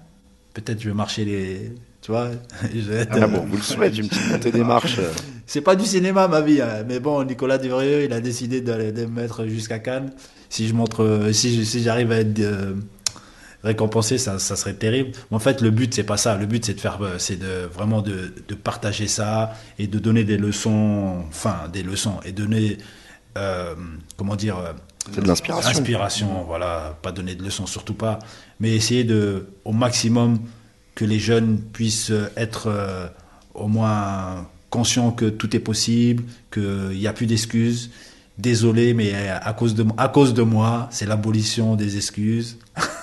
S2: Peut-être je vais marcher les, Tu vois
S1: ah bon, vous le souhaitez, une petite montée des marches.
S2: C'est pas du cinéma ma vie, hein. mais bon, Nicolas Duvrieux, il a décidé d'aller de me mettre jusqu'à Cannes. Si je montre, si, si j'arrive à être euh, récompensé, ça, ça, serait terrible. Mais en fait, le but c'est pas ça. Le but c'est de faire, euh, c'est de vraiment de, de, partager ça et de donner des leçons, enfin des leçons et donner, euh, comment dire.
S1: C'est de l'inspiration.
S2: Inspiration, voilà. Pas donner de leçons, surtout pas. Mais essayer de, au maximum, que les jeunes puissent être euh, au moins conscients que tout est possible, qu'il n'y a plus d'excuses. Désolé, mais à cause de, à cause de moi, c'est l'abolition des excuses.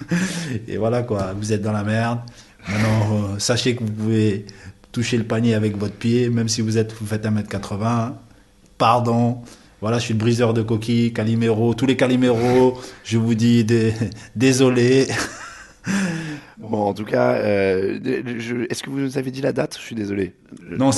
S2: Et voilà quoi, vous êtes dans la merde. Maintenant, euh, sachez que vous pouvez toucher le panier avec votre pied, même si vous êtes vous faites 1m80. Pardon. Voilà, je suis le briseur de coquilles, Calimero, tous les Caliméros, je vous dis désolé.
S1: Bon, en tout cas, euh, est-ce que vous nous avez dit la date? Je suis désolé.
S2: Non,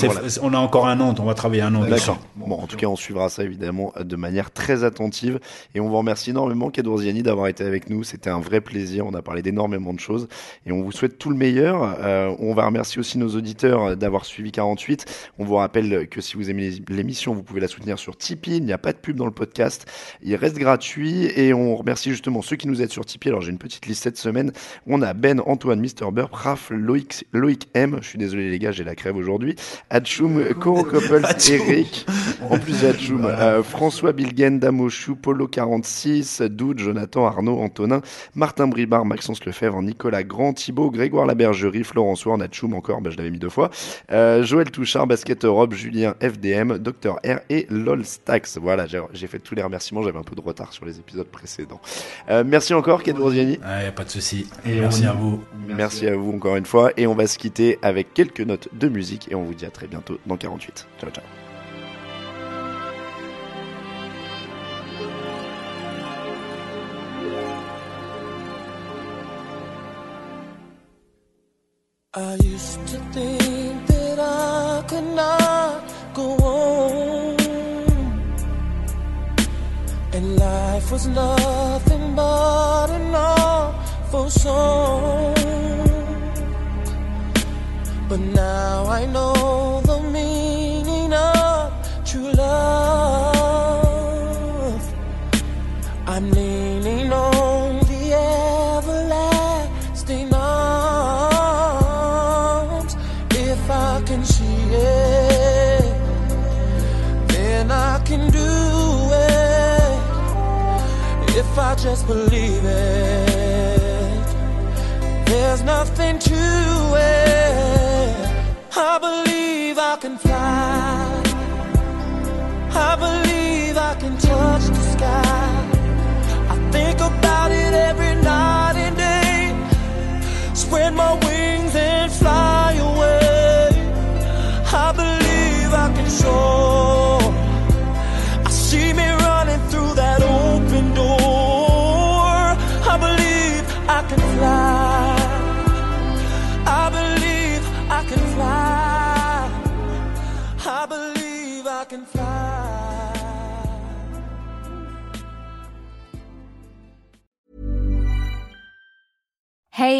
S2: on a encore un an, on va travailler un an.
S1: D'accord. Bon, en tout cas, on suivra ça évidemment de manière très attentive. Et on vous remercie énormément, Ziani, d'avoir été avec nous. C'était un vrai plaisir. On a parlé d'énormément de choses. Et on vous souhaite tout le meilleur. Euh, on va remercier aussi nos auditeurs d'avoir suivi 48. On vous rappelle que si vous aimez l'émission, vous pouvez la soutenir sur Tipeee. Il n'y a pas de pub dans le podcast. Il reste gratuit. Et on remercie justement ceux qui nous aident sur Tipeee. Alors, j'ai une petite liste cette semaine. On a Ben, Antoine, Mr. Burp, Raph, Loïc, Loïc M. Je suis désolé les gars, j'ai la crève aujourd'hui. Atchoum, Coro Couples, Eric. En plus d'Atchoum, euh, François Bilgen, Damochou, Polo 46, Doud, Jonathan, Arnaud, Antonin, Martin Bribard, Maxence Lefebvre, Nicolas Grand, Thibaut, Grégoire Labergerie, Florence Warn, Atchoum encore, bah, je l'avais mis deux fois. Euh, Joël Touchard, Basket Europe, Julien FDM, Dr R et LOL Stax. Voilà, j'ai fait tous les remerciements, j'avais un peu de retard sur les épisodes précédents. Euh, merci encore, Ken Rosiani.
S2: Ah, pas de souci. Et merci à vous.
S1: Merci à vous encore une fois. Et on va se quitter avec quelques notes de musique. Et on vous dit à très bientôt dans 48. Ciao, ciao. I used to think that I could not go on. And life was nothing but an awful song. But now I know